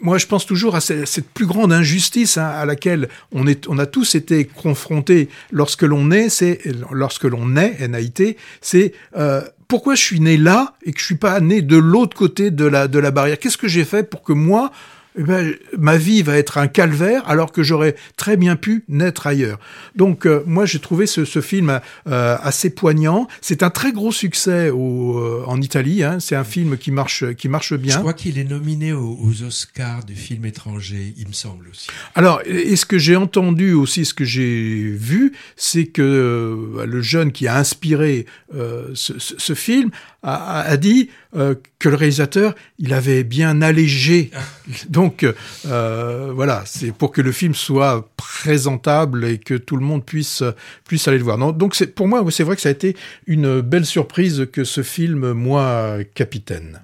Moi, je pense toujours à ce- cette plus grande injustice hein, à laquelle on, est, on a tous été confrontés lorsque l'on est, c'est lorsque l'on est, NAIT, c'est euh, pourquoi je suis né là et que je suis pas né de l'autre côté de la, de la barrière? Qu'est-ce que j'ai fait pour que moi, eh ben, ma vie va être un calvaire alors que j'aurais très bien pu naître ailleurs. Donc euh, moi j'ai trouvé ce, ce film euh, assez poignant. C'est un très gros succès au, euh, en Italie. Hein. C'est un film qui marche qui marche bien. Je crois qu'il est nominé aux, aux Oscars du film étranger, il me semble aussi. Alors, et ce que j'ai entendu aussi, ce que j'ai vu, c'est que euh, le jeune qui a inspiré euh, ce, ce- ce film a, a dit euh, que le réalisateur, il avait bien allégé. Donc, euh, voilà, c'est pour que le film soit présentable et que tout le monde puisse puisse aller le voir. Non, donc, c'est pour moi, c'est vrai que ça a été une belle surprise que ce film, moi, capitaine.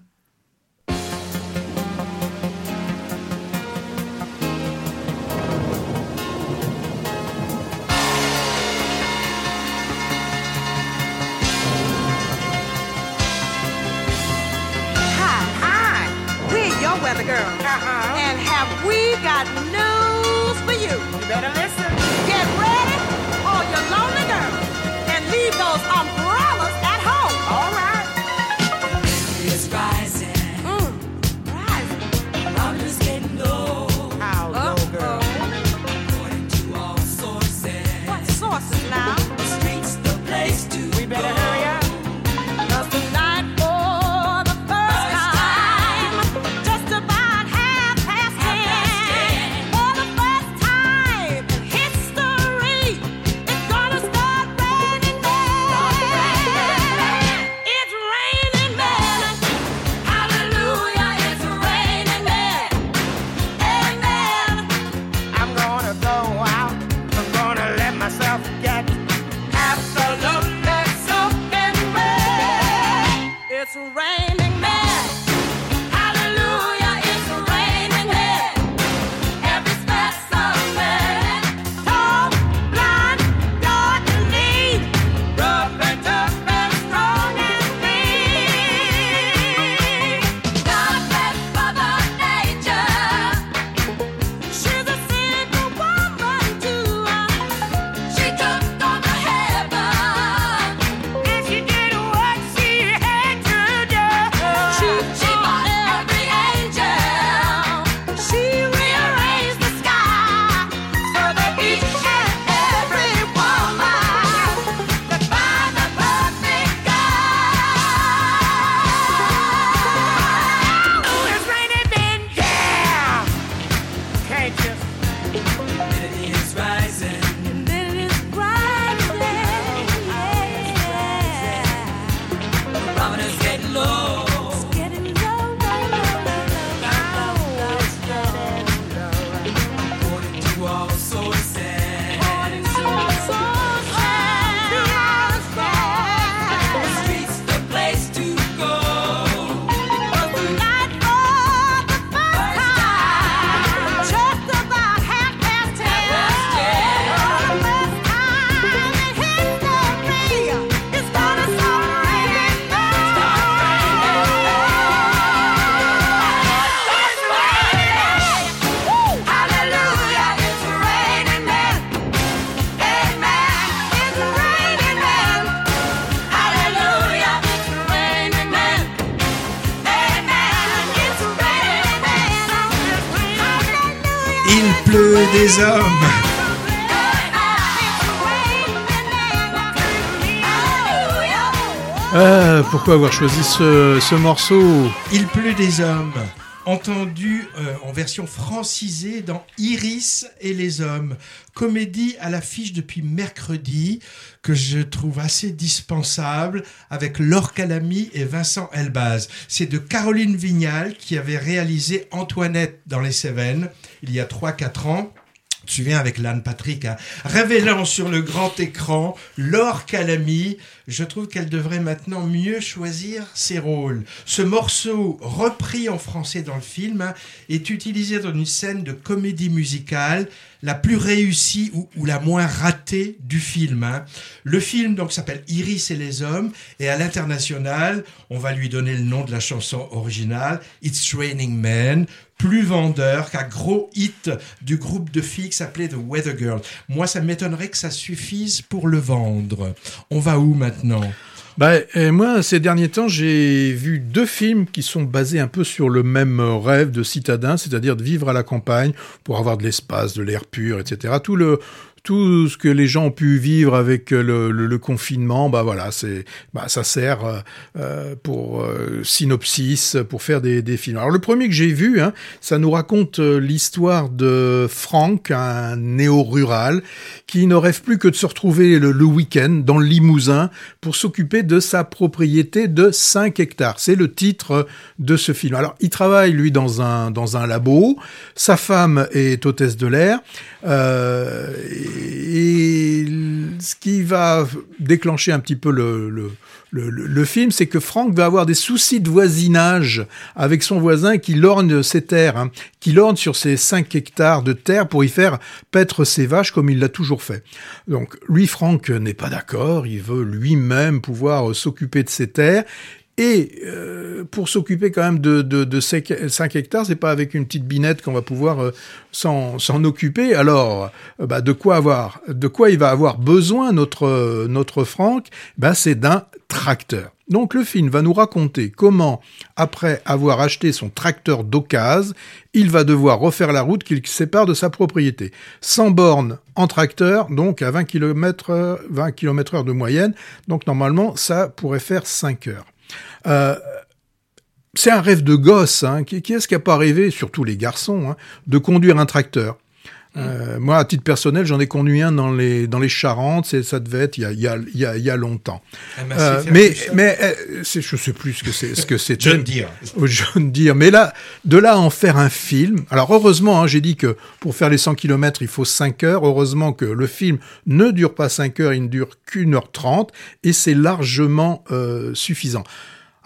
Pourquoi avoir choisi ce, ce morceau Il pleut des hommes. Entendu euh, en version francisée dans Iris et les hommes, comédie à l'affiche depuis mercredi que je trouve assez dispensable avec Laure Calamy et Vincent Elbaz. C'est de Caroline Vignal qui avait réalisé Antoinette dans les Cévennes il y a 3-4 ans. Tu te souviens avec l'Anne Patrick, hein, révélant sur le grand écran Laure Calamy, je trouve qu'elle devrait maintenant mieux choisir ses rôles. Ce morceau, repris en français dans le film, hein, est utilisé dans une scène de comédie musicale, la plus réussie ou, la moins ratée du film. hein. Le film donc s'appelle Iris et les hommes, et à l'international, on va lui donner le nom de la chanson originale, It's Raining Men, plus vendeur qu'un gros hit du groupe de filles s'appelait The Weather Girl. Moi, ça m'étonnerait que ça suffise pour le vendre. On va où maintenant? Bah, et moi, ces derniers temps, j'ai vu deux films qui sont basés un peu sur le même rêve de citadin, c'est-à-dire de vivre à la campagne pour avoir de l'espace, de l'air pur, etc. Tout le tout ce que les gens ont pu vivre avec le, le- le confinement, bah voilà, c'est, bah ça sert euh, euh, pour euh, synopsis, pour faire des, des films. Alors le premier que j'ai vu, hein, ça nous raconte euh, l'histoire de Franck, un néo-rural, qui ne rêve plus que de se retrouver le, le week-end dans le Limousin pour s'occuper de sa propriété de 5 hectares. C'est le titre de ce film. Alors, il travaille, lui, dans un, dans un labo. Sa femme est hôtesse de l'air. Euh, et ce qui va déclencher un petit peu le, le, le, film, c'est que Franck va avoir des soucis de voisinage avec son voisin qui lorne ses terres, hein, qui lorne sur ses 5 hectares de terre pour y faire paître ses vaches comme il l'a toujours fait. Donc lui, Franck n'est pas d'accord, il veut lui-même pouvoir euh, s'occuper de ses terres. Et euh, pour s'occuper quand même de, de, de 5 hectares, c'est pas avec une petite binette qu'on va pouvoir euh, s'en occuper. Alors, euh, bah, de quoi avoir, de quoi il va avoir besoin notre euh, notre Franck? Bah, c'est d'un tracteur. Donc le film va nous raconter comment, après avoir acheté son tracteur d'occasion, il va devoir refaire la route qu'il sépare de sa propriété. 100 bornes en tracteur, donc à 20 km, 20 km heure de moyenne. Donc normalement, ça pourrait faire 5 heures. Euh, c'est un rêve de gosse. Hein. Qui, est-ce qui n'a pas rêvé, surtout les garçons, hein, de conduire un tracteur? Euh, moi, à titre personnel, j'en ai conduit un dans les dans les Charentes. C'est ça devait être il y a il y a il y a, il y a longtemps. Un Massey Euh, mais mais euh, je sais plus ce que c'est ce que c'est. John Deere. John Deere. Mais là, de là à en faire un film. Alors heureusement, hein, j'ai dit que pour faire les 100 km, il faut 5 heures. Heureusement que le film ne dure pas 5 heures, il ne dure qu'une heure 30 et c'est largement euh, suffisant.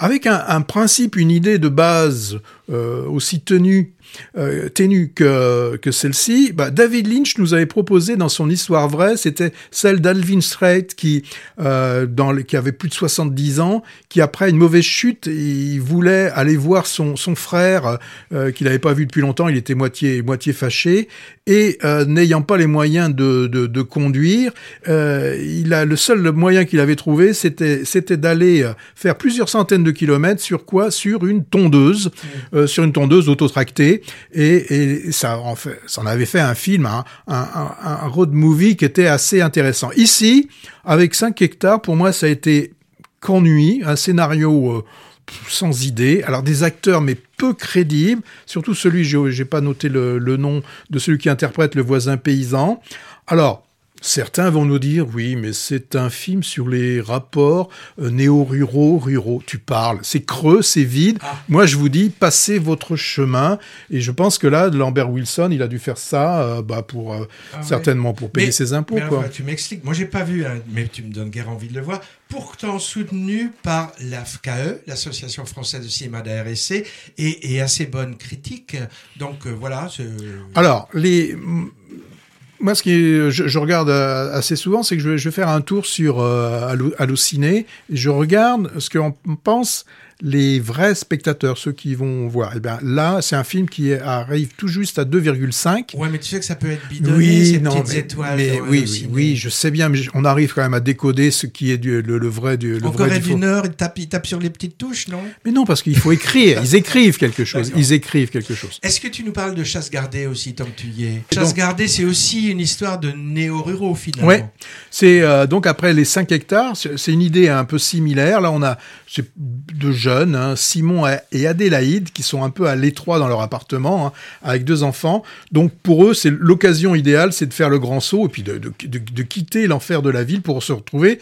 Avec un, un principe, une idée de base euh, aussi tenue, euh, ténue que, que celle-ci, bah, David Lynch nous avait proposé dans son histoire vraie, c'était celle d'Alvin Strait qui, euh, dans le- qui avait plus de 70 ans, qui après une mauvaise chute, il voulait aller voir son, son frère euh, qu'il n'avait pas vu depuis longtemps, il était moitié, moitié fâché, et euh, n'ayant pas les moyens de, de, de conduire, euh, il a le seul moyen qu'il avait trouvé, c'était c'était d'aller euh, faire plusieurs centaines de kilomètres sur quoi? Sur une tondeuse, euh, sur une tondeuse autotractée, et, ça en fait, ça en avait fait un film, hein, un, road movie qui était assez intéressant. Ici, avec 5 hectares, pour moi, ça a été qu'ennui, un scénario euh, sans idée. Alors des acteurs mais peu crédibles, surtout celui, j'ai pas noté le, le nom de celui qui interprète le voisin paysan. Alors Certains vont nous dire, oui, mais c'est un film sur les rapports euh, néo-ruraux, ruraux. Tu parles, c'est creux, c'est vide. Ah. Moi, je vous dis, passez votre chemin. Et je pense que là, Lambert Wilson, il a dû faire ça, euh, bah, pour euh, Ah ouais. certainement pour payer Mais- ses impôts, mais quoi. tu m'expliques. Moi, j'ai pas vu, hein, mais tu me donnes guère envie de le voir. Pourtant soutenu par l'AFKE, l'Association française de cinéma d'ARSC, et, et assez bonne critique. Donc euh, voilà. Alors, les... Moi, ce qui est- je, je regarde euh, assez souvent, c'est que je vais, je vais faire un tour sur euh, et je regarde ce qu'on pense les vrais spectateurs, ceux qui vont voir. Et bien là, c'est un film qui arrive tout juste à 2,5. Ouais, mais tu sais que ça peut être bidonné, Oui, ces non, petites mais, étoiles. mais oui, oui, oui, je sais bien, mais on arrive quand même à décoder ce qui est du, le, le vrai du, le En vrai Corée du. Nord, ils tapent, ils tapent sur les petites touches, non? Mais non, parce qu'il faut écrire. Ils écrivent quelque chose. Ils écrivent quelque chose. Est-ce que tu nous parles de chasse gardée aussi, tant que tu y es? Chasse donc- gardée, c'est aussi une histoire de néo-ruraux, finalement. Ouais. C'est euh, donc après les 5 hectares, c'est c'est une idée un peu similaire. Là, on a deux jeunes, hein, Simon et Adélaïde, qui sont un peu à l'étroit dans leur appartement, hein, avec deux enfants. Donc pour eux, c'est l'occasion idéale, c'est de faire le grand saut et puis de, de, de- de quitter l'enfer de la ville pour se retrouver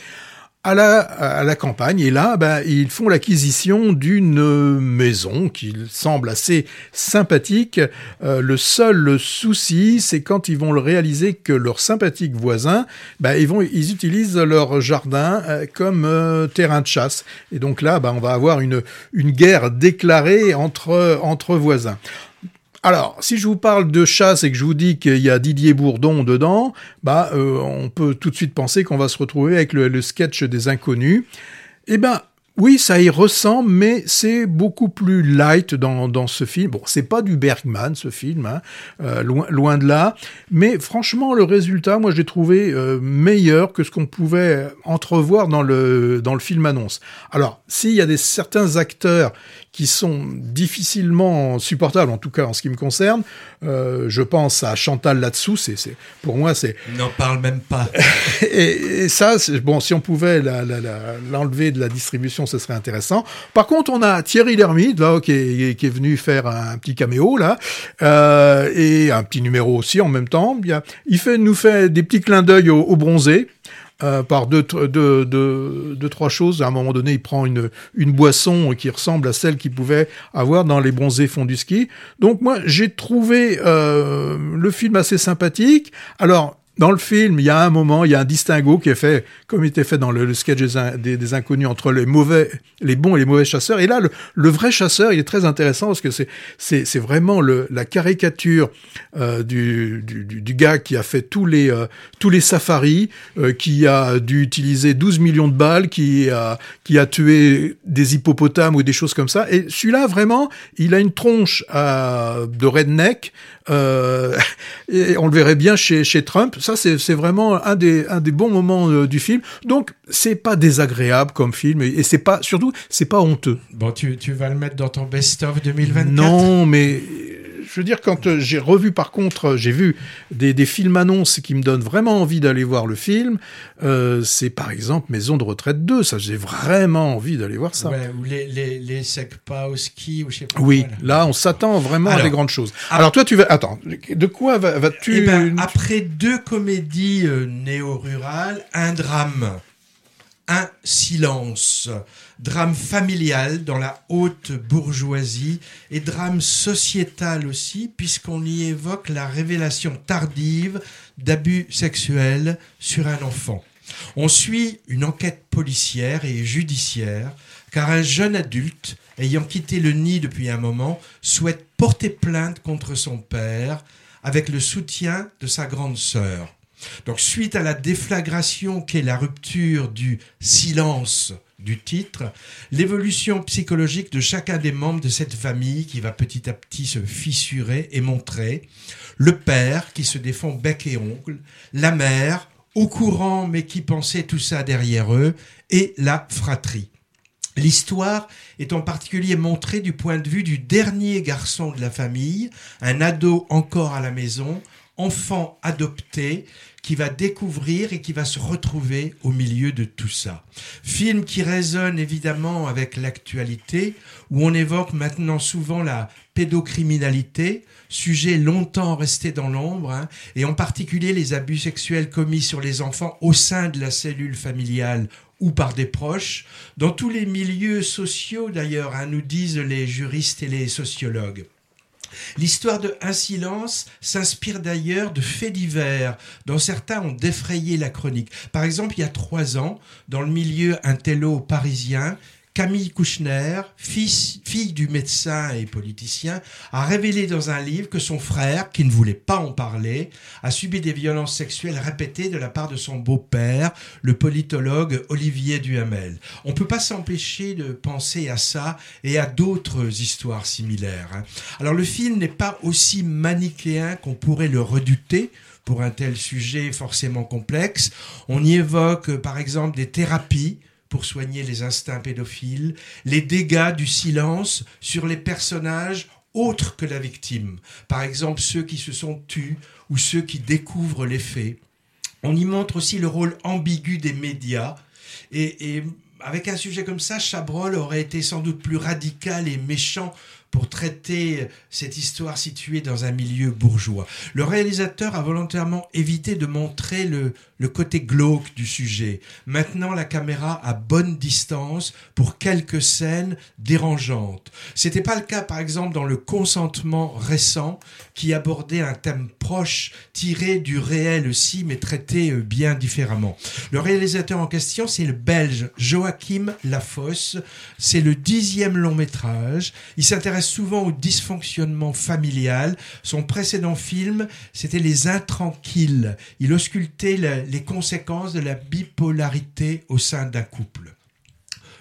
à la, à la campagne. Et là, ben, ils font l'acquisition d'une maison qui semble assez sympathique. Euh, le seul souci, c'est quand ils vont le réaliser que leurs sympathiques voisins, ben, ils, vont, ils utilisent leur jardin euh, comme euh, terrain de chasse. Et donc là, ben, on va avoir une, une guerre déclarée entre, entre voisins. Alors, si je vous parle de chasse et que je vous dis qu'il y a Didier Bourdon dedans, bah, euh, on peut tout de suite penser qu'on va se retrouver avec le, sketch des inconnus. Eh ben, oui, ça y ressemble, mais c'est beaucoup plus light dans, dans ce film. Bon, c'est pas du Bergman, ce film, hein, euh, loin, loin de là. Mais franchement, le résultat, moi, je l'ai trouvé euh, meilleur que ce qu'on pouvait entrevoir dans le, dans le film annonce. Alors, s'il y a des certains acteurs qui sont difficilement supportables, en tout cas en ce qui me concerne, euh, je pense à Chantal là-dessous, c'est, c'est, pour moi, c'est, N'en parle même pas. et, et ça, c'est- bon, si on pouvait la- la- la- l'enlever de la distribution, ce serait intéressant. Par contre, on a Thierry Lhermitte, là, qui est, qui est venu faire un petit caméo, là, euh, et un petit numéro aussi en même temps. Il, a- il fait, nous fait des petits clins d'œil au, au bronzé. Euh, par deux, deux, deux, deux, trois choses. À un moment donné, il prend une, une boisson qui ressemble à celle qu'il pouvait avoir dans les bronzés fonds du ski. Donc moi, j'ai trouvé euh, le film assez sympathique. Alors, dans le film, il y a un moment, il y a un distinguo qui est fait, comme il était fait dans le, sketch des, des- inconnus entre les mauvais, les bons et les mauvais chasseurs. Et là, le, vrai chasseur, il est très intéressant parce que c'est c'est vraiment le, la caricature euh, du, du, gars qui a fait tous les euh, tous les safaris, euh, qui a dû utiliser 12 millions de balles, qui a qui a tué des hippopotames ou des choses comme ça. Et celui-là, vraiment, il a une tronche de redneck. On le verrait bien chez, chez Trump. Ça, c'est vraiment un des, un des bons moments euh, du film. Donc, c'est pas désagréable comme film et, et c'est pas, surtout, c'est pas honteux. Bon, tu, tu vas le mettre dans ton best-of 2024 Non, mais je veux dire, quand euh, j'ai revu, par contre, euh, j'ai vu des, des films annonces qui me donnent vraiment envie d'aller voir le film. Euh, c'est par exemple Maison de retraite 2. Ça, j'ai vraiment envie d'aller voir ça. Ouais, ou les, les, les Sekpa au ski, ou je sais pas Oui, quoi, là. là, on s'attend vraiment à des grandes choses. Alors, toi, tu vas. Attends, de quoi va- vas-tu. Eh ben, après deux comédies euh, néo-rurales, un drame, un silence, drame familial dans la haute bourgeoisie et drame sociétal aussi, puisqu'on y évoque la révélation tardive d'abus sexuels sur un enfant. On suit une enquête policière et judiciaire, car un jeune adulte, ayant quitté le nid depuis un moment, souhaite porter plainte contre son père avec le soutien de sa grande sœur. Donc suite à la déflagration qu'est la rupture du silence du titre, l'évolution psychologique de chacun des membres de cette famille qui va petit à petit se fissurer et montrer, le père qui se défend bec et ongle, la mère au courant mais qui pensait tout ça derrière eux, et la fratrie. L'histoire est en particulier montrée du point de vue du dernier garçon de la famille, un ado encore à la maison, enfant adopté, qui va découvrir et qui va se retrouver au milieu de tout ça. Film qui résonne évidemment avec l'actualité, où on évoque maintenant souvent la pédocriminalité, sujet longtemps resté dans l'ombre, hein, et en particulier les abus sexuels commis sur les enfants au sein de la cellule familiale ou par des proches, dans tous les milieux sociaux d'ailleurs, hein, nous disent les juristes et les sociologues. L'histoire de Un silence s'inspire d'ailleurs de faits divers, dont certains ont défrayé la chronique. Par exemple, il y a trois ans, dans le milieu intello parisien, Camille Kouchner, fils- fille du médecin et politicien, a révélé dans un livre que son frère, qui ne voulait pas en parler, a subi des violences sexuelles répétées de la part de son beau-père, le politologue Olivier Duhamel. On ne peut pas s'empêcher de penser à ça et à d'autres histoires similaires. hein. Alors le film n'est pas aussi manichéen qu'on pourrait le redouter pour un tel sujet forcément complexe. On y évoque par exemple des thérapies pour soigner les instincts pédophiles, les dégâts du silence sur les personnages autres que la victime, par exemple ceux qui se sont tus ou ceux qui découvrent les faits. On y montre aussi le rôle ambigu des médias et, et avec un sujet comme ça, Chabrol aurait été sans doute plus radical et méchant pour traiter cette histoire située dans un milieu bourgeois. Le réalisateur a volontairement évité de montrer le, le côté glauque du sujet, maintenant la caméra à bonne distance pour quelques scènes dérangeantes. C'était pas le cas par exemple dans le consentement récent qui abordait un thème proche tiré du réel aussi mais traité euh, bien différemment. Le réalisateur en question c'est le belge Joachim Lafosse. C'est le dixième long métrage. Il s'intéresse souvent au dysfonctionnement familial. Son précédent film, c'était Les Intranquilles. Il auscultait les conséquences de la bipolarité au sein d'un couple.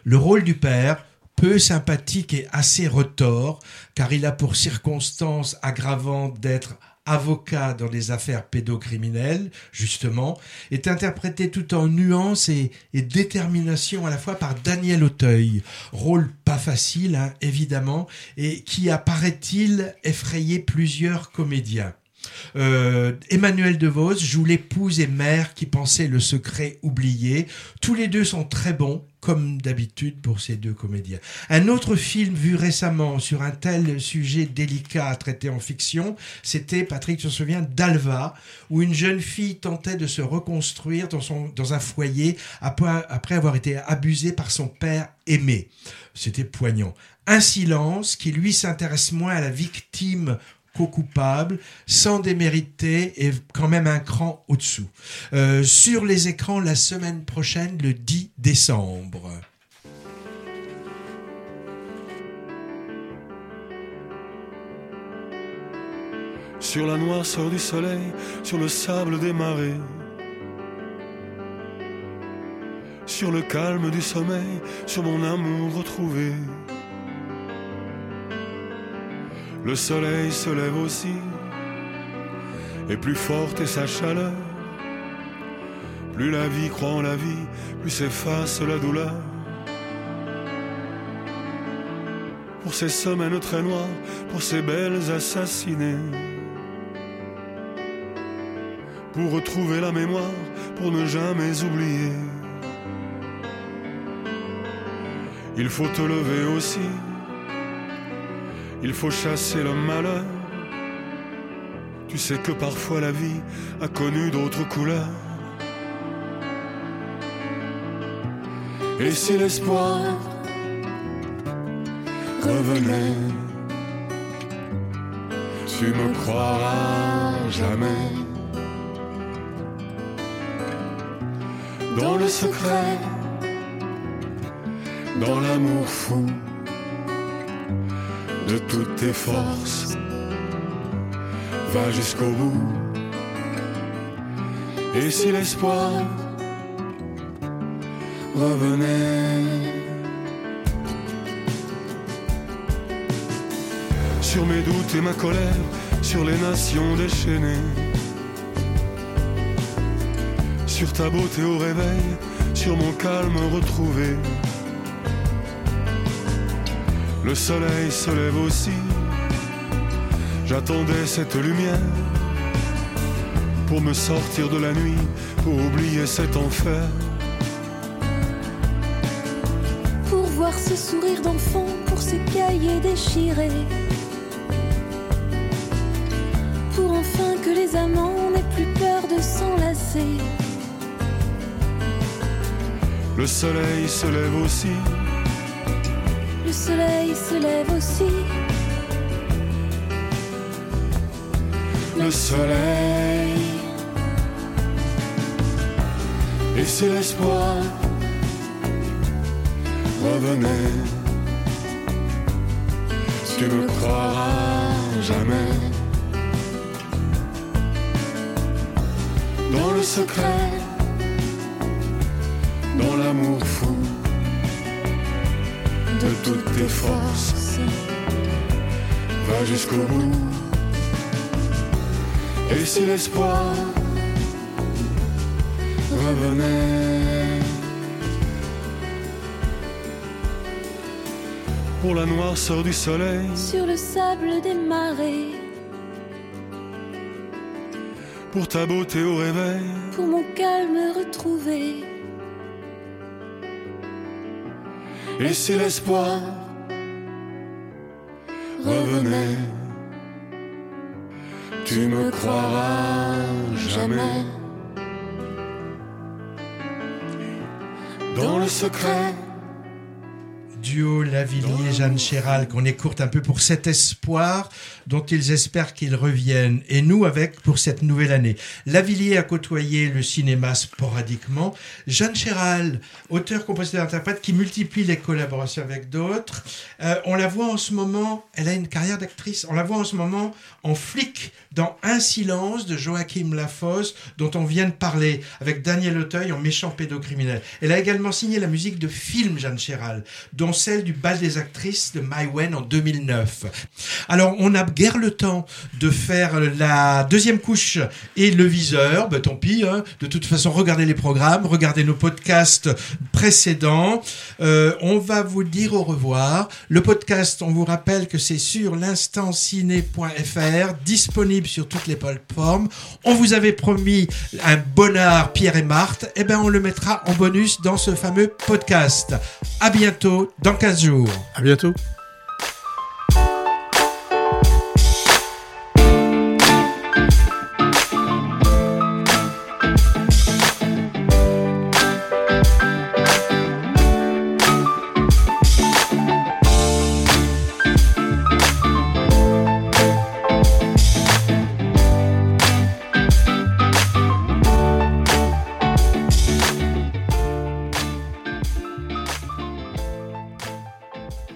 Le rôle du père, peu sympathique et assez retors, car il a pour circonstance aggravante d'être avocat dans des affaires pédocriminelles, justement, est interprété tout en nuance et, et détermination à la fois par Daniel Auteuil. Rôle pas facile, hein, évidemment, et qui a, paraît-il, effrayé plusieurs comédiens. Euh, Emmanuel DeVos joue l'épouse et mère qui pensait le secret oublié. Tous les deux sont très bons, comme d'habitude pour ces deux comédiens. Un autre film vu récemment sur un tel sujet délicat à traiter en fiction, c'était, Patrick, te souviens, Dalva, où une jeune fille tentait de se reconstruire dans, son, dans un foyer après, après avoir été abusée par son père aimé. C'était poignant. Un silence qui, lui, s'intéresse moins à la victime coupable, sans démériter et quand même un cran au-dessous. Euh, sur les écrans la semaine prochaine, le 10 décembre. Sur la noirceur du soleil, sur le sable des marées, sur le calme du sommeil, sur mon amour retrouvé. Le soleil se lève aussi, et plus forte est sa chaleur. Plus la vie croit en la vie, plus s'efface la douleur. Pour ces semaines très noires, pour ces belles assassinées. Pour retrouver la mémoire, pour ne jamais oublier. Il faut te lever aussi. Il faut chasser le malheur. Tu sais que parfois la vie a connu d'autres couleurs. Et si l'espoir revenait, tu me croiras jamais. Dans le secret, dans l'amour fou de toutes tes forces, va jusqu'au bout. Et si l'espoir revenait sur mes doutes et ma colère, sur les nations déchaînées, sur ta beauté au réveil, sur mon calme retrouvé. Le soleil se lève aussi, j'attendais cette lumière pour me sortir de la nuit, pour oublier cet enfer. Pour voir ce sourire d'enfant, pour ces cahiers déchirés. Pour enfin que les amants n'aient plus peur de s'enlacer. Le soleil se lève aussi, soleil se lève aussi. le soleil. Et si l'espoir revenait, tu me croiras jamais. Dans le secret, dans l'amour fou de toutes tes forces, va jusqu'au bout. Et si l'espoir revenait Pour la noirceur du soleil, Sur le sable des marées. pour ta beauté au réveil, Pour mon calme retrouvé. Et si l'espoir revenait, tu me croiras jamais. Dans le secret, Lavillier, Jeanne Chéral, qu'on écoute un peu pour cet espoir dont ils espèrent qu'il revienne. Et nous avec pour cette nouvelle année. Lavillier a côtoyé le cinéma sporadiquement. Jeanne Chéral, auteur, compositeur, interprète, qui multiplie les collaborations avec d'autres. Euh, on la voit en ce moment, elle a une carrière d'actrice, on la voit en ce moment en flic dans Un silence de Joachim Lafosse, dont on vient de parler, avec Daniel Auteuil en méchant pédocriminel. Elle a également signé la musique de films, Jeanne Chéral, dont celle du bal des actrices de Maïwen en 2009. Alors, on n'a guère le temps de faire la deuxième couche et le viseur. Ben, tant pis, hein. de toute façon, regardez les programmes, regardez nos podcasts précédents. Euh, on va vous dire au revoir. Le podcast, on vous rappelle que c'est sur l'instantciné.fr, disponible sur toutes les plateformes. On vous avait promis un bonnard Pierre et Marthe. Eh ben, on le mettra en bonus dans ce fameux podcast. À bientôt dans 15 jours. À bientôt.